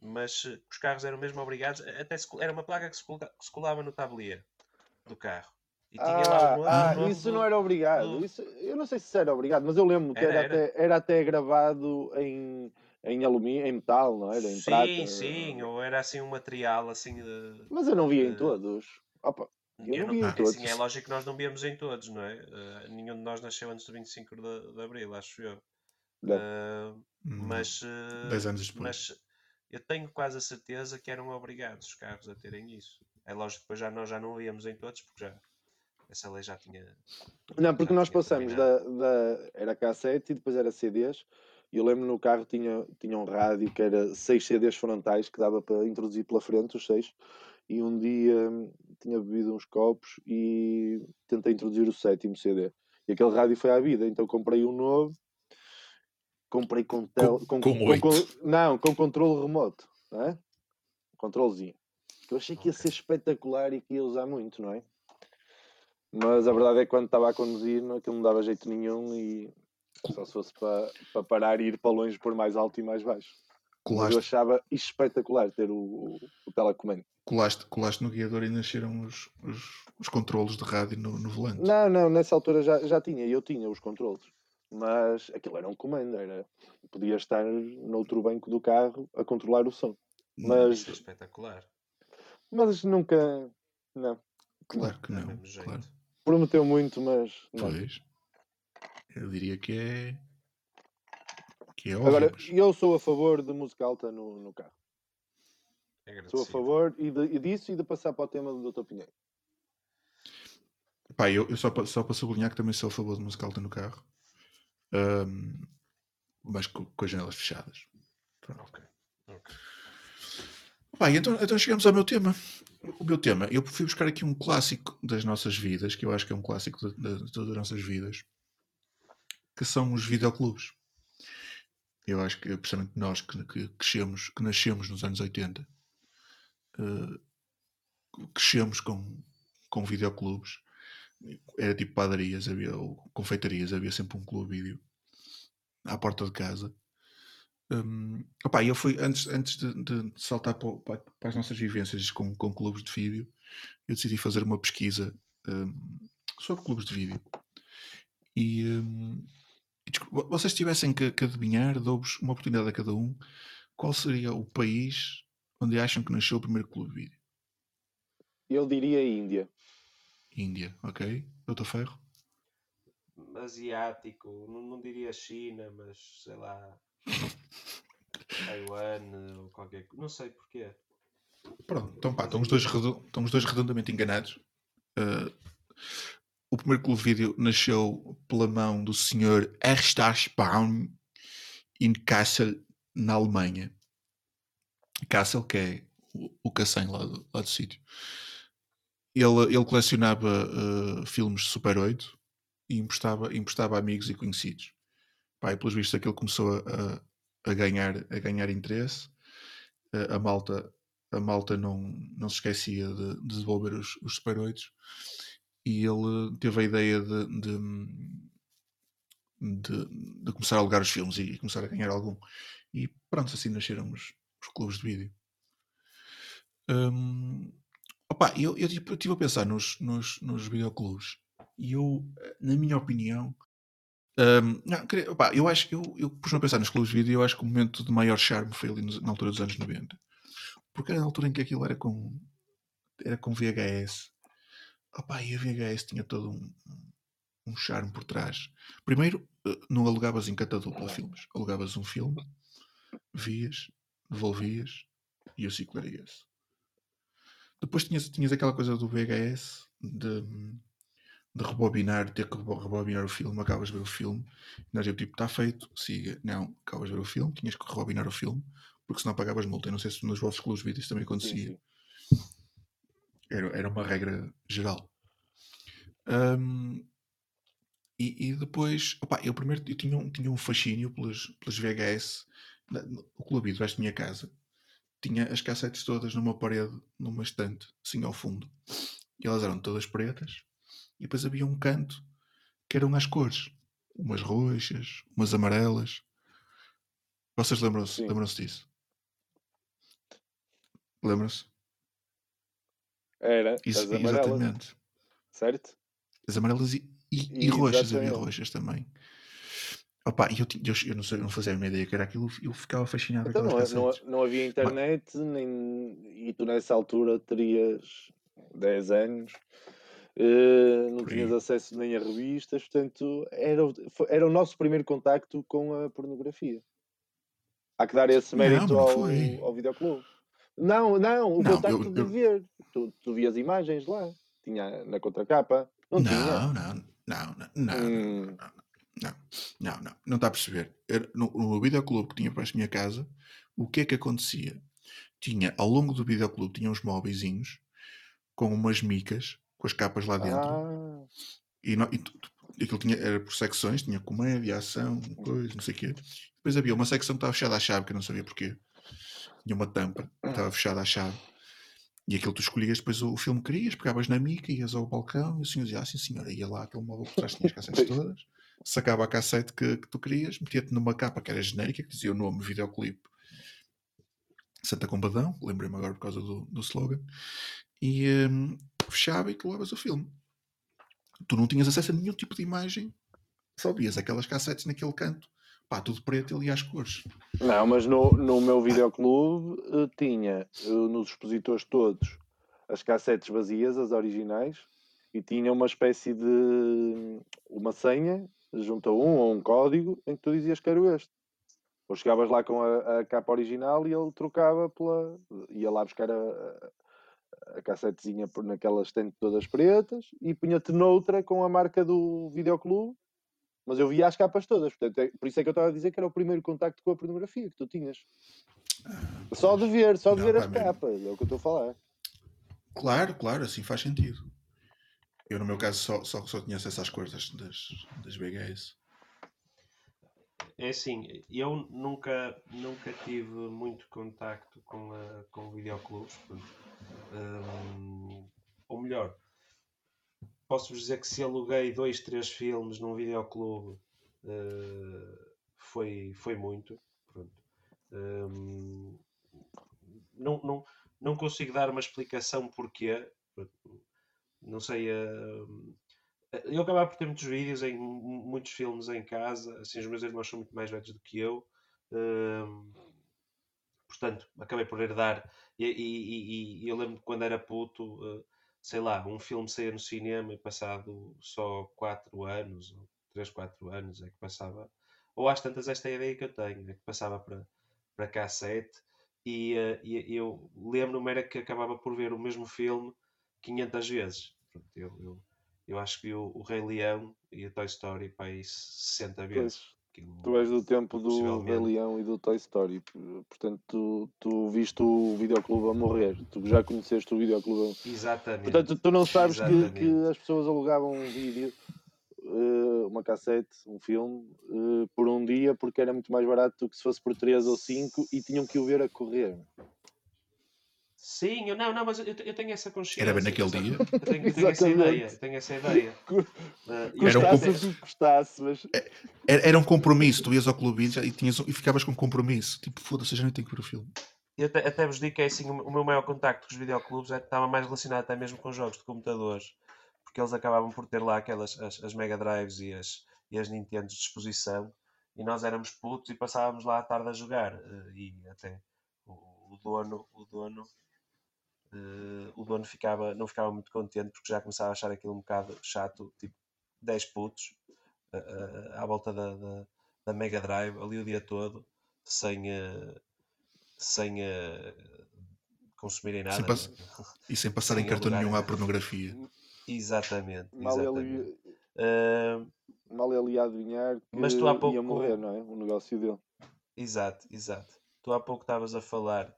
Mas eh, os carros eram mesmo obrigados, até se era uma placa que se, que se colava no tablier do carro. E tinha lá o nome, Ah, o nome isso do- não era obrigado. do- Isso, eu não sei se era obrigado, mas eu lembro que Era, era, era. Até, era até gravado em, em alumínio, em metal, não era? Em Sim, prata. sim, ou era assim um material assim de. Mas eu não via em Eh, todos. Opa, Eu Eu não não, vi em assim, todos. é lógico que nós não víamos em todos, não é? Eh, nenhum de nós nasceu antes do 25 de, de Abril, acho eu. Ah, Hum, mas, eh, 10 anos depois. mas eu tenho quase a certeza que eram obrigados os carros a terem isso. É lógico que depois já nós já não víamos em todos, porque já essa lei já tinha. Não, porque nós passamos da, da. Era cassete e depois era CDs. E eu lembro no carro tinha, tinha um rádio que era seis CDs frontais que dava para introduzir pela frente, os seis. E um dia hum, tinha bebido uns copos e tentei introduzir o sétimo CD. E aquele rádio foi à vida, então comprei um novo. Comprei com, tel, Com- com com- oito. Não, com controle remoto, não é? Controlezinho. Eu achei que ia ser espetacular e que ia usar muito, não é? Mas a verdade é que quando estava a conduzir, não, aquilo não dava jeito nenhum e só se fosse para, para parar e ir para longe por mais alto e mais baixo. Mas eu Colaste, achava espetacular ter o, o, o telecomando. colaste, colaste no guiador e nasceram os, os, os controlos de rádio no, no volante. Não, não, nessa altura já, já tinha, eu tinha os controles. Mas aquilo era um comando, era. Podia estar noutro banco do carro a controlar o som. Mas, Isso é espetacular. mas nunca. Não. Claro que não. mesmo jeito. Claro. Prometeu muito, mas. Não. Pois. Eu diria que é. Que é óbvio. Agora, mas- eu sou a favor de música alta no, no carro. É Sou a favor e, de, e disso e de passar para o tema do Dr. Pinheiro. Pá, eu, eu só, para, só para sublinhar que também sou a favor de música alta no carro. Ahm, mas com, com as janelas fechadas. Pronto. Ok. ok. Pá, e então, então chegamos ao meu tema. O meu tema, eu fui buscar aqui um clássico das nossas vidas, que eu acho que é um clássico de, de- de todas as nossas vidas, que são os videoclubes. Eu acho que, precisamente nós que, que crescemos, que nascemos nos anos 80, eh, crescemos com, com videoclubes. Era tipo padarias, havia, ou confeitarias, havia sempre um clube vídeo à porta de casa. Hum, opá, eu fui, antes, antes de, de saltar para, para- as nossas vivências com, com clubes de vídeo, eu decidi fazer uma pesquisa hum, sobre clubes de vídeo. E, hum, desculpa, vo- vocês tivessem que, que adivinhar, dou-vos uma oportunidade a cada um, qual seria o país onde acham que nasceu o primeiro clube de vídeo? Eu diria Índia. Índia, ok? Doutor Ferro? Asiático, não, não diria China, mas sei lá. Taiwan ou qualquer coisa. Não sei porquê. Pronto, então pá, estão os dois, redo- estão os dois redondamente enganados. Uh, o primeiro clube vídeo nasceu pela mão do Sr. Erstarsbaum in Kassel, na Alemanha. Kassel, que é o, o lá do, lá do sítio. Ele, ele colecionava uh, filmes de Super 8 e emprestava, emprestava amigos e conhecidos. Pá, e pelos vistos aquilo começou a, a- ganhar, a ganhar interesse. Uh, a malta a malta não, não se esquecia de, de devolver os, os Super 8 e ele teve a ideia de, de, de, de começar a alugar os filmes e, começar a ganhar algum. E pronto, assim nasceram os, os clubes de vídeo. Hum, opa, eu, eu, tipo, eu estive a pensar nos, nos, nos videoclubes e eu, na minha opinião, hum, não, queria- opa, eu acho que eu, eu pus-me a pensar nos clubes de vídeo e eu acho que o momento de maior charme foi ali nos- na altura dos anos 90 porque era na altura em que aquilo era com era com VHS Opa, e a VHS tinha todo um, um charme por trás primeiro eh, não alugavas em catadupla filmes alugavas um filme vias, devolvias e o ciclo era esse depois tinhas, tinhas aquela coisa do VHS de, de rebobinar, ter que rebo- rebobinar o filme, acabas de ver o filme, nós eu tipo, está feito, siga, não, acabas de ver o filme, tinhas que rebobinar o filme, porque senão pagavas multa. Eu não sei se nos vossos clubes de vídeos também Sim, acontecia. sim. Era, era uma regra geral. Ahm, e, e depois, opá, eu primeiro eu tinha, um, tinha um fascínio pelas, pelas VHS. O clube de baixo da minha casa tinha as cassetes todas numa parede, numa estante, assim ao fundo. E elas eram todas pretas. E depois havia um canto que eram as cores. Umas roxas, umas amarelas. Vocês lembram-se lembram disso? Lembram-se? Era Isso, as amarelas, exatamente. certo? As amarelas e, e, e roxas, havia roxas também. Opa, eu, eu, eu não, sei, eu não fazia a minha ideia que era aquilo, eu ficava fascinado Então com não, aquelas não, cassetes. não havia internet nem, e tu nessa altura terias 10 anos. eh, não tinhas acesso nem a revistas, portanto, era, era o nosso primeiro contacto com a pornografia. Há que dar esse mérito não ao, ao videoclube. Não, não, o Não, contacto eu- de eu- ver. Tu, tu vias imagens lá. Tinha na contracapa. Não, tinha. Não, não, não, não, não, Hum. não, não, não, não está a perceber. Era- No, no videoclube que tinha para a minha casa, o que é que acontecia? Tinha, ao longo do videoclube, tinha uns móveisinhos com umas micas, com as capas lá dentro, Ah, e, não, e tu- aquilo tinha, era por secções, tinha comédia, ação, coisa, não sei o quê. Depois havia uma secção que estava fechada à chave, que eu não sabia porquê. Tinha uma tampa, que estava fechada à chave. E aquilo tu escolhias depois o, filme que querias, pegavas na mica, ias ao balcão, e o senhor dizia, ah sim senhora, ia lá aquele móvel por trás, tinha as cassetes todas, sacava a cassete que, que tu querias, metia-te numa capa que era genérica, que dizia o nome, videoclipe Santa Combadão, lembrei-me agora por causa do, do slogan, e hum, fechava e tu levas o filme. Tu não tinhas acesso a nenhum tipo de imagem, só vias aquelas cassetes naquele canto, pá, tudo preto ali às cores. Não, mas no, no meu videoclube eh, tinha eh, nos expositores todos as cassetes vazias, as originais, e tinha uma espécie de uma senha junto a um ou um código em que tu dizias que era este. Ou chegavas lá com a, a capa original e ele trocava pela. ia lá buscar a, a, cassetezinha naquelas estante todas pretas e punha-te noutra com a marca do videoclube. Mas eu via as capas todas, portanto, é- por isso é que eu estava a dizer que era o primeiro contacto com a pornografia que tu tinhas. Só de ver, só de Não, ver as capas, é o que eu estou a falar. Claro, claro, assim faz sentido. Eu, no meu caso, só, só, só tinha acesso às cores das, das, BGS. É assim, eu nunca, nunca tive muito contacto com, a, com videoclubes. hum, ou melhor, posso-vos dizer que se aluguei dois, três filmes num videoclube eh, foi, foi muito. Pronto. Hum, não, não, não consigo dar uma explicação porquê. Não sei. hum, eu acabava por ter muitos vídeos em mu- muitos filmes em casa. Assim, os meus irmãos são muito mais velhos do que eu. hum, portanto, acabei por herdar. E, e- e- e eu lembro quando era puto, eh, sei lá, um filme saía no cinema e passado só 4 anos, ou 3, 4 anos, é que passava. Ou às tantas, esta é a ideia que eu tenho, é que passava para, para cassete. E, eh, e eu lembro-me era que acabava por ver o mesmo filme 500 vezes. Pronto, eu, eu, eu acho que vi o, o Rei Leão e a Toy Story para aí 60 vezes. Aquilo- tu és do tempo do Rei. Leão e do Toy Story, portanto, tu, tu viste o videoclube a morrer, tu já conheceste o videoclube a Exatamente. Portanto, tu não sabes que, que as pessoas alugavam um vídeo, eh, uma cassete, um filme, eh, por um dia, porque era muito mais barato do que se fosse por 3 ou 5 e tinham que o ver a correr. Sim, eu não, não, mas eu, eu tenho essa consciência. Era bem naquele dia. Eu tenho, eu tenho essa Exatamente. ideia, eu tenho essa ideia. Cu- Ah, e Era um Custasse custasse, mas Era, era um compromisso. Tu ias ao clube e, e, tinhas, e ficavas com compromisso. Tipo, foda-se, já nem tenho que ver o filme. eu até, até vos digo que é assim, o meu maior contacto com os videoclubes é, estava mais relacionado até mesmo com jogos de computadores, porque eles acabavam por ter lá aquelas as, as Mega Drives e as, e as Nintendos de exposição, e nós éramos putos e passávamos lá a tarde a jogar, eh, e até o, o dono, o dono, eh, o dono ficava, não ficava muito contente porque já começava a achar aquilo um bocado chato, tipo 10 putos eh, eh, à volta da, da, da Mega Drive ali o dia todo, sem, sem consumirem nada. Sem pass- né? E sem passar em Sem cartão alugar. nenhum à pornografia. Exatamente. mal exatamente. ele, mal ele ia adivinhar que Mas tu há ia pouco- morrer, não é? O negócio dele. Exato, exato. Tu há pouco estavas a falar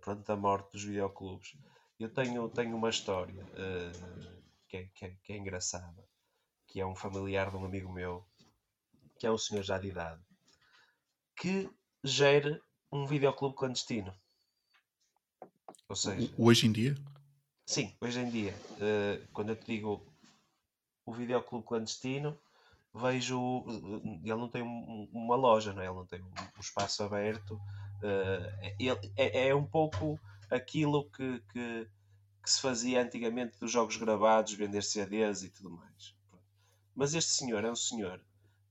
pronto, da morte dos videoclubes. Eu tenho, tenho uma história eh, que, é, que, é, que é engraçada, que é um familiar de um amigo meu, que é um senhor já de idade, que gera um videoclube clandestino. Ou seja, Hoje em dia, Sim, hoje em dia, eh, quando eu te digo o videoclube clandestino, vejo. eh, ele não tem um- uma loja, não é? Ele não tem um espaço aberto. Eh, ele- é, é um pouco aquilo que, que, que se fazia antigamente dos jogos gravados, vender CDs e tudo mais. Mas este senhor é um senhor,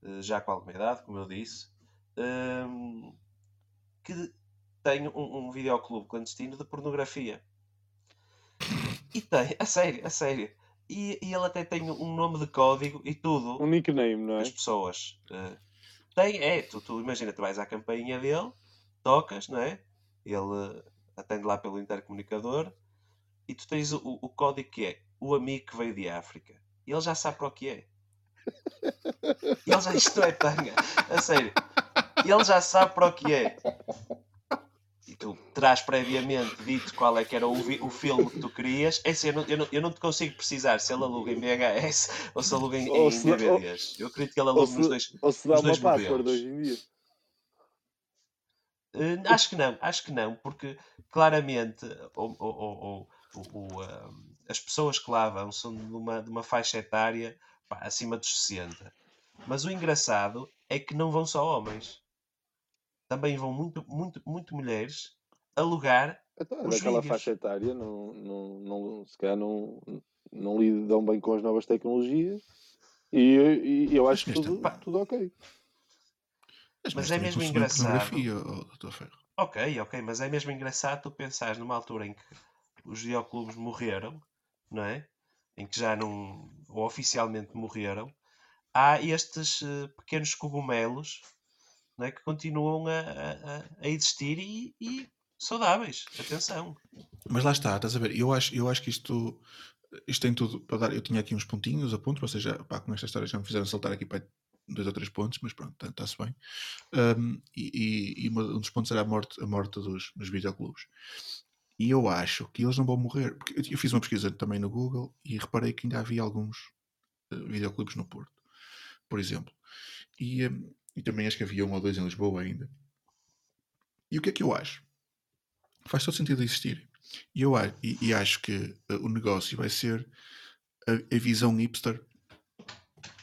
eh, já com alguma idade, como eu disse, ehm, que tem um, um videoclube clandestino de pornografia. E tem, a sério, a sério. e, e ele até tem um nome de código e tudo. Um nickname, não é? as pessoas. eh, tem, é, tu, tu imagina, tu vais à campainha dele, tocas, não é? Ele eh, atende lá pelo intercomunicador e tu tens o, o código que é o amigo que veio de África. E ele já sabe para o que é. E ele já, isto é tanga, a sério. Ele já sabe para o que é. E tu terás previamente dito qual é que era o, o filme que tu querias. É assim, eu, não, eu, não, eu não te consigo precisar se ele aluga em VHS ou se aluga em, Ou em se- ou- DVDs. Eu acredito que ele aluga nos dois. ou se dá uma password hoje em dia. Eh, acho que não, acho que não, porque claramente o- o- o- o- o- o, ah, as pessoas que lá vão são de uma, de uma faixa etária pá, acima dos 60. Mas o engraçado é que não vão só homens. Também vão muito, muito, muito mulheres alugar. Então, é daquela vídeos. faixa etária, não, não, não, se calhar não, não lidam bem com as novas tecnologias. E, e eu acho Mas tudo, tudo ok. Mas, Mas é mesmo engraçado. Ok, ok, mas é mesmo engraçado tu pensares numa altura em que os videoclubes morreram, não é? Em que já não, ou oficialmente morreram, há estes eh, pequenos cogumelos não é? que continuam a, a- a- existir e, e saudáveis. Atenção. Mas lá está, estás a ver? Eu acho, eu acho que isto, isto tem tudo para dar. Eu tinha aqui uns pontinhos a ponto, ou seja, pá, com esta história já me fizeram saltar aqui para dois ou três pontos, mas pronto, está-se bem. Um, e e- um dos pontos era a morte, a morte dos, dos videoclubes. E eu acho que eles não vão morrer. Porque eu, fiz uma pesquisa também no Google e reparei que ainda havia alguns eh, videoclubes no Porto, por exemplo. E, um, e também acho que havia um ou dois em Lisboa ainda. E o que é que eu acho? Faz todo sentido existir. E eu e, e acho que eh, o negócio vai ser a, a visão hipster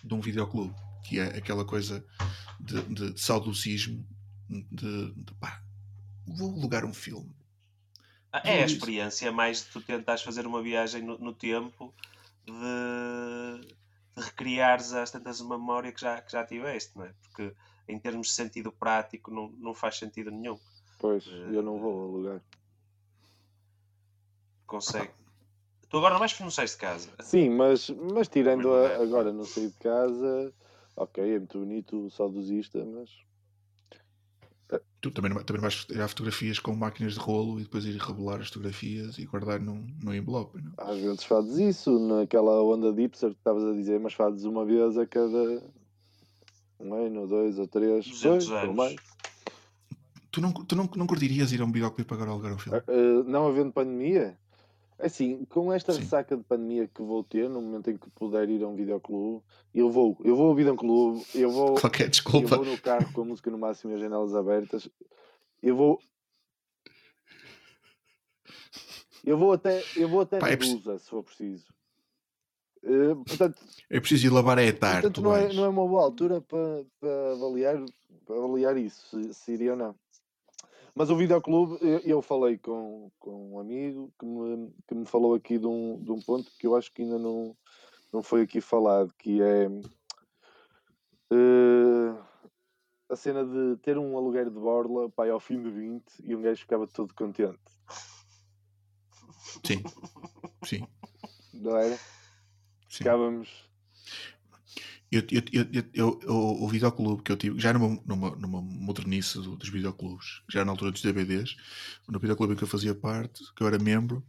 de um videoclube, que é aquela coisa de, de, de saudosismo, de, de pá, vou alugar um filme. Ah, É a Isso. experiência mais de tu tentares fazer uma viagem no, no tempo de, de recriares às tantas uma memória que já, que já tiveste, não é? Porque em termos de sentido prático não, não faz sentido nenhum. Pois, eu não vou alugar. Consegue. Tu agora não vais porque não sais de casa. Sim, mas, mas tirando a- é. agora não sair de casa, ok, é muito bonito o saudosista, mas Tu também, não- também não vais tirar fotografias com máquinas de rolo e depois ir revelar as fotografias e guardar num, num envelope. Não? às vezes fazes isso, naquela onda de hipster que estavas a dizer, mas fazes uma vez a cada um ano, dois ou três, 200 dois, ou mais. Tu, não, tu não, não curtirias ir a um videoclipe agora alugar um filme? Ah, ah, não havendo pandemia, é assim, com esta Sim. ressaca de pandemia que vou ter, no momento em que puder ir a um videoclube, eu vou, eu vou ao videoclube, eu vou, Qualquer eu desculpa. vou no carro com a música no máximo e as janelas abertas, eu vou. Eu vou até, eu vou até Pá, é Medusa, se for preciso. Eh, portanto, É preciso ir lavar a etar, portanto não, é, não é uma boa altura para, para, avaliar, para avaliar isso, se, se iria ou não. Mas o videoclube, eu, eu falei com, com um amigo que me, que me falou aqui de um, de um ponto que eu acho que ainda não, não foi aqui falado, que é eh, a cena de ter um aluguer de borla pai, ao fim de 20 e um gajo ficava todo contente, Sim, sim, não era? sim. Ficávamos. Eu, eu, eu, eu, eu- o videoclube que eu tive, já numa, numa, numa modernice do- dos videoclubes, já na altura dos DVDs, no videoclube em que eu fazia parte, que eu era membro,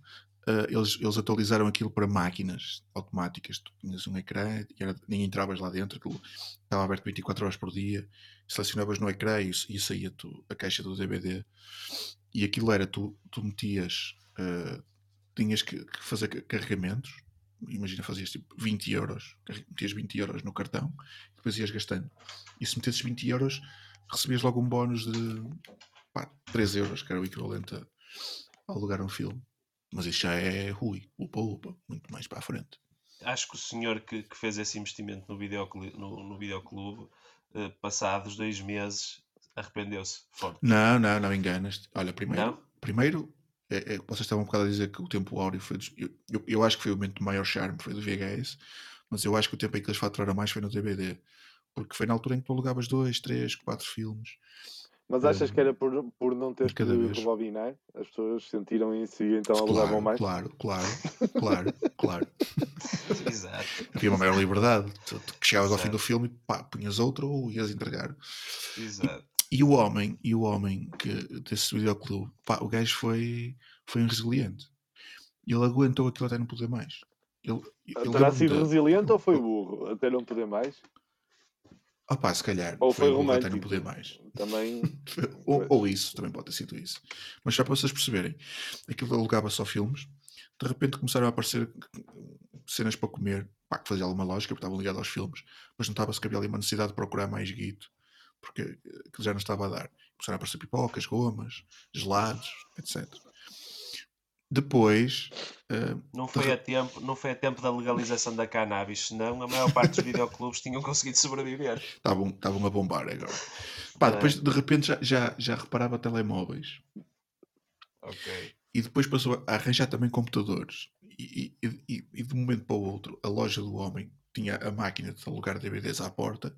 eh, eles, eles atualizaram aquilo para máquinas automáticas. Tu tinhas um ecrã, era, nem entravas lá dentro, aquilo estava aberto 24 horas por dia, selecionavas no ecrã e, e saía tu, a caixa do DVD. E aquilo era, tu, tu metias, eh, tinhas que, que fazer ca- carregamentos, imagina fazias tipo 20 euros, metias 20 euros no cartão, depois ias gastando. E se metesses 20 euros, recebias logo um bónus de pá, 3 euros, que era o equivalente a, a alugar um filme. Mas isso já é Rui, upa upa, muito mais para a frente. Acho que o senhor que, que fez esse investimento no videoclube, no, no videoclube eh, passados dois meses, arrependeu-se forte. Não, não, não enganas. Olha, primeiro, Não? primeiro é, é, vocês estavam um bocado a dizer que o tempo áureo foi. dos- Eu, eu, eu acho que foi o momento de maior charme, foi do VHS, mas eu acho que o tempo em que eles faturaram mais foi no DVD. Porque foi na altura em que tu alugavas dois, três, quatro filmes. Mas achas que era por, por não ter de que rebobinar? As pessoas sentiram isso e então alugavam Claro, mais? claro, claro, claro, claro. Exato, Havia uma maior liberdade. Tu, tu que chegavas ao fim Exato. do filme e pá, punhas outro ou ias entregar. exato. E o homem, e o homem que, desse videoclube, pá, o gajo foi, foi um resiliente. Ele aguentou aquilo até não poder mais. Ele, eu Terá sido resiliente ou foi burro? Até não poder mais? Ah pá, se calhar. Ou foi burro até não romântico? poder mais. Também. Ou, ou isso, também pode ter sido isso. Mas só para vocês perceberem, aquilo alugava só filmes, de repente começaram a aparecer cenas para comer, pá, que fazia alguma lógica, porque estavam ligados aos filmes, mas notava-se que havia ali uma necessidade de procurar mais guito, porque aquilo já não estava a dar. Começaram a aparecer pipocas, gomas, gelados, etc. Depois, eh, Não foi, a tempo, não foi a tempo da legalização da cannabis, senão a maior parte dos videoclubes tinham conseguido sobreviver. estavam estavam a bombar agora. Pá, É. depois de repente já, já, já reparava telemóveis. Ok. e depois passou a arranjar também computadores. E, e- e- e de um momento para o outro, a loja do homem tinha a máquina de alugar DVDs à porta,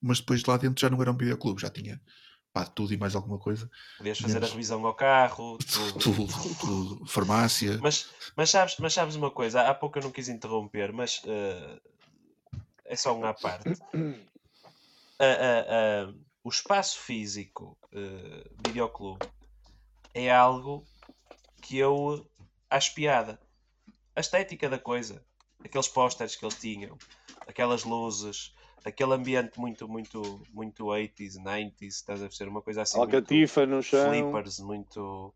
mas depois lá dentro já não era um videoclube, já tinha pá, tudo e mais alguma coisa. Podias fazer a Menos- revisão ao carro, tudo. Tudo, tudo, farmácia. Mas, mas, sabes, mas sabes uma coisa? Há pouco eu não quis interromper, mas eh, é só um à parte. A- a- a- o espaço físico eh, videoclube é algo que eu acho piada. A estética da coisa, aqueles pósteres que eles tinham, aquelas luzes, aquele ambiente muito, muito, muito 80s, 90s, estás a perceber? Uma coisa assim. Alcatifa no chão. flippers muito.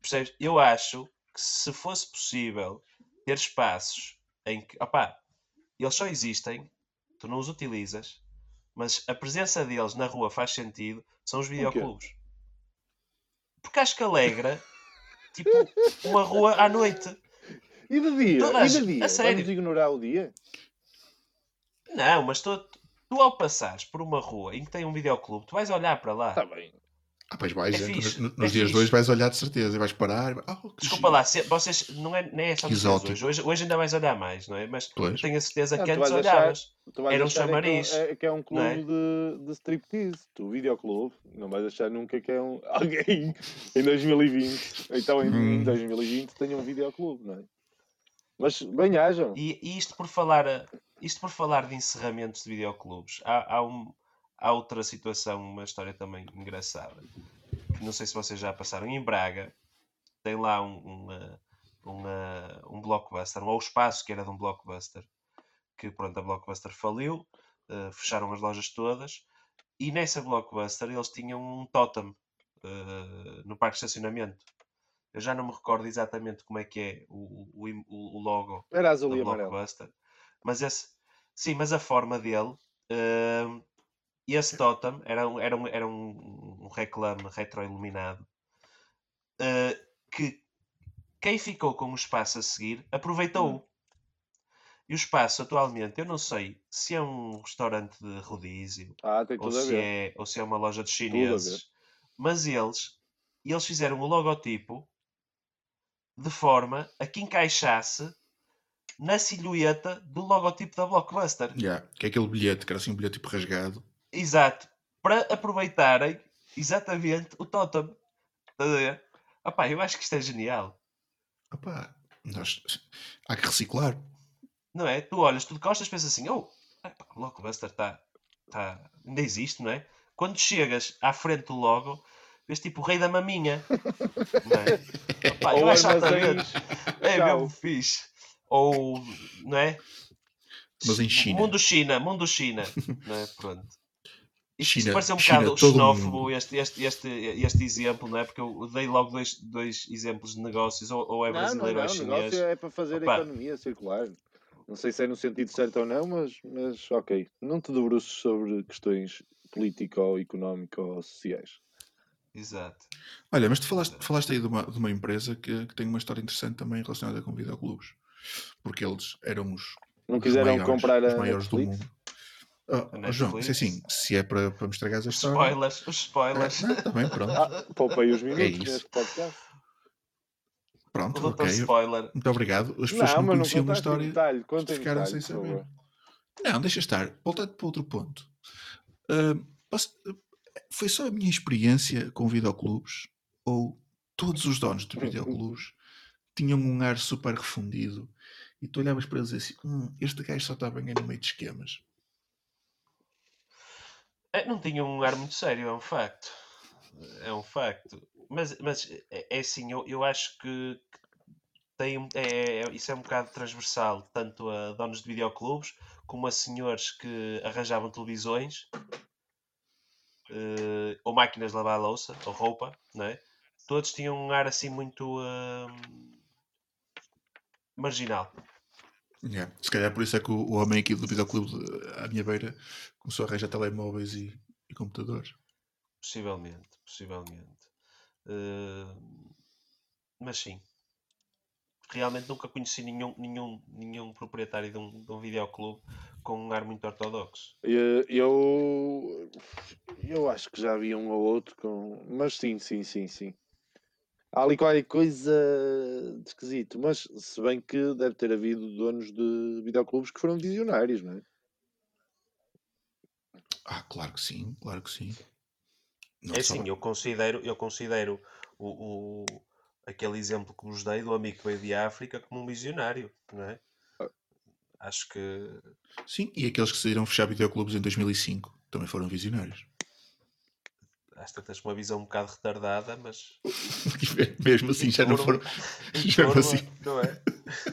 Percebes? Eu acho que se fosse possível ter espaços em que. Opá, eles só existem, tu não os utilizas, mas a presença deles na rua faz sentido, são os videoclubes. Porque acho que alegra, tipo, uma rua à noite. E de dia? Toda a E de dia? a sério. Vamos ignorar o dia? Não, mas tu, tu ao passares por uma rua em que tem um videoclube, tu vais olhar para lá. Está bem. Ah, pois vais, É então, fixe, nos, é nos dias fixe. dois vais olhar de certeza e vais parar. e Ah, que Desculpa giro. lá, se- vocês não é, nem é só Que dias hoje. hoje. Hoje ainda vais olhar mais, não é? Mas Pois. tenho a certeza Não, que tu antes olhavas. Era um achar é que é chamariz, é, que é um clube é? de, de striptease. Tu, videoclube, não vais achar nunca que é um alguém em 2020. Então em, em Hum. 2020 tenha um videoclube, não é? Mas bem hajam. E, e isto por falar isto por falar de encerramentos de videoclubes, há, há, um, há outra situação, uma história também engraçada. Que não sei se vocês já passaram. Em Braga tem lá um, um, uh, um, um blockbuster, ou o espaço que era de um blockbuster, que pronto, a blockbuster faliu, uh, fecharam as lojas todas, e nessa blockbuster eles tinham um totem uh, no parque de estacionamento. Eu já não me recordo exatamente como é que é o, o, o- logo Era azul do e amarelo. Blockbuster. Mas esse, sim, mas a forma dele, hum, esse totem era um, era um, era um, um reclame retroiluminado uh, que quem ficou com o espaço a seguir aproveitou. E o espaço atualmente, eu não sei se é um restaurante de rodízio Ah, ou se, é, ou se é uma loja de chineses, mas eles, eles fizeram o logotipo de forma a que encaixasse na silhueta do logotipo da Blockbuster. Yeah, que é aquele bilhete, que era assim um bilhete tipo rasgado. Exato. Para aproveitarem exatamente o totem. Estás a ver? Opá, eu acho que isto é genial. Opá, nós, há que reciclar. Não é? Tu olhas, tu de costas pensas assim, oh, epá, o Blockbuster está. Tá, ainda existe, não é? Quando chegas à frente do logo, vês tipo o rei da maminha. Não é? Opá, eu Ou acho altamente. É mesmo fixe. Ou, não é? Mas em China. Mundo China, Mundo China. não é? Pronto. Isto, China- parece um China, bocado xenófobo este, este, este, este exemplo, não é? Porque eu dei logo dois, dois exemplos de negócios, ou, ou é Não, não, brasileiro não. ou é O chinês. negócio é para fazer Opa. a economia circular. Não sei se é no sentido certo ou não, mas, mas ok. Não te debruçes sobre questões político-económico-sociais. Exato. Olha, mas tu falaste, falaste aí de uma, de uma empresa que, que tem uma história interessante também relacionada com videoclubes. Porque eles eram os, Não quiseram maiores, comprar os a maiores do mundo. A oh, João, é Netflix? assim, se é para, para me estragares a história. spoilers, os spoilers. Ah, não, tá pronto. Ah, poupei os minutos isso. neste podcast. Pronto, ok. spoiler. Muito obrigado. As pessoas que Não, não conheciam a história detalhe. Ficaram detalhe, sem saber. Não, deixa estar. Voltando para outro ponto. Posso- foi só a minha experiência com videoclubes ou todos os donos de videoclubes tinham um ar super refundido e tu olhavas para eles assim: hum, este gajo só está bem no meio de esquemas. É, não tinha um ar muito sério, é um facto. É um facto. Mas, mas é, é assim, eu, eu acho que tem, é, é- isso é um bocado transversal, tanto a donos de videoclubes como a senhores que arranjavam televisões eh, ou máquinas de lavar a louça ou roupa, não é? Todos tinham um ar assim muito hum, marginal. Yeah. Se calhar por isso é que o, o homem aqui do videoclube de- à minha beira começou a arranjar telemóveis e, e computadores. Possivelmente, possivelmente. Eh, mas sim. Realmente nunca conheci nenhum, nenhum, nenhum proprietário de um, de um videoclube com um ar muito ortodoxo. Eh, Eu, eu acho que já havia um ou outro com. Mas sim, sim, sim, sim. Há ali qualquer coisa de esquisito, mas se bem que deve ter havido donos de videoclubes que foram visionários, não é? Ah, claro que sim, claro que sim. Não É só- assim, eu considero, eu considero o, o- aquele exemplo que vos dei do amigo que veio de África como um visionário, não é? Acho que Sim, e aqueles que decidiram fechar videoclubes em 2005 também foram visionários. às tantas uma visão um bocado retardada, mas mesmo assim já não foram. Forma, assim, não é?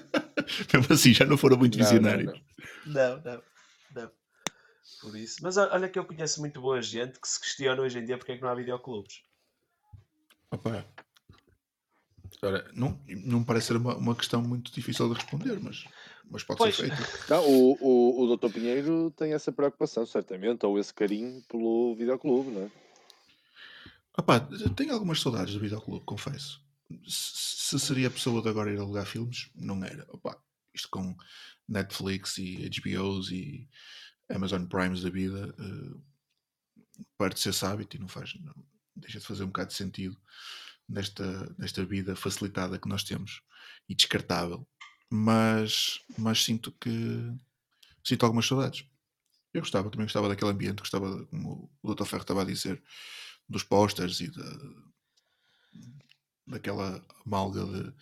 mesmo assim já não foram muito Não, visionários. não. Não, não, não. Por isso. Mas olha que eu conheço muito boa gente que se questiona hoje em dia porque é que não há videoclubes. Opa. Ora, não, não me parece ser uma, uma questão muito difícil de responder, mas, mas pode Pois. ser feita. Não, o, o, o Dr. Pinheiro tem essa preocupação, certamente, ou esse carinho pelo videoclube, não é? Opa, tenho algumas saudades do videoclube, confesso. Se, se seria a pessoa de agora ir alugar filmes, não era. Opa, isto com Netflix e HBOs e Amazon Primes da vida, eh, parte de ser esse hábito e não faz, não, deixa de fazer um bocado de sentido nesta, nesta vida facilitada que nós temos e descartável. Mas, mas sinto que sinto algumas saudades. Eu gostava, também gostava daquele ambiente, gostava, como o Dr. Ferro estava a dizer, dos posters e da, daquela malga de,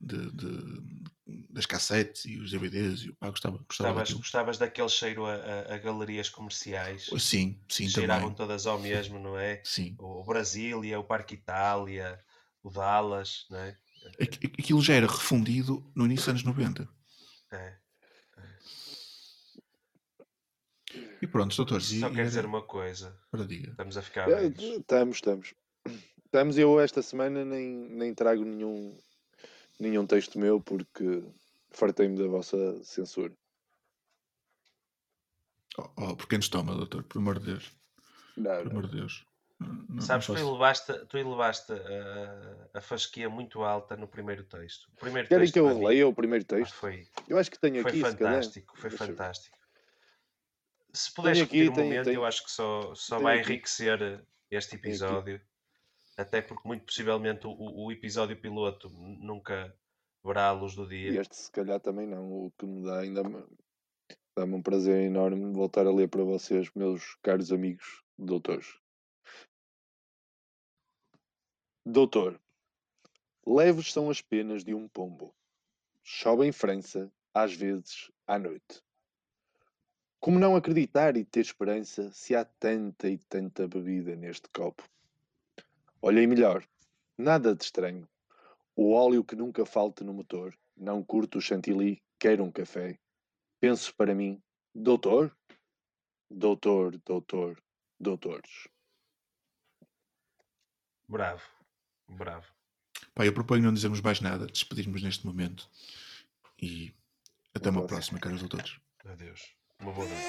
de- de- das cassetes e os DVDs. E, pá, gostava, gostava Gostavas, gostavas daquele cheiro a, a- a galerias comerciais. Sim, sim, cheiravam também. todas ao mesmo, não é? Sim. O Brasília, o Parque Itália, o Dallas, não é? Aqu- Aquilo já era refundido no início dos anos 90. É. E pronto, doutores. Só e quero era- dizer uma coisa: Ora, diga. estamos a ficar É. Estamos, estamos. Estamos, eu esta semana nem, nem trago nenhum, nenhum texto meu porque fartei-me da vossa censura. Oh, oh, por quem nos toma, doutor? Por amor de Deus. Não, Por não. amor de Deus. Não- não Sabes, tu faço- elevaste, tu elevaste a, a fasquia muito alta no primeiro texto. O primeiro Querem texto que eu releia o primeiro texto? Foi, Eu acho que tenho foi aqui, fantástico, foi Deixa eu ver. fantástico. Se puderes Tenho aqui, repetir o tenho- momento, tenho- eu acho que só, só vai aqui. enriquecer este aqui. episódio. Até porque, muito possivelmente, o, o- episódio piloto nunca verá a luz do E dia. este, se calhar, também não. O que me dá ainda me- dá-me um prazer enorme voltar a ler para vocês, meus caros amigos doutores. Doutor, leves são as penas de um pombo. Chove em França, às vezes, à noite. Como não acreditar e ter esperança se há tanta e tanta bebida neste copo? Olhei melhor, nada de estranho. O óleo que nunca falta no motor. Não curto o chantilly, quero um café. Penso para mim, doutor? Doutor, doutor, doutores. Bravo, bravo. Pá, eu proponho não dizermos mais nada, despedirmos neste momento e até uma próxima. próxima, caros doutores. Adeus. Uma boa noite.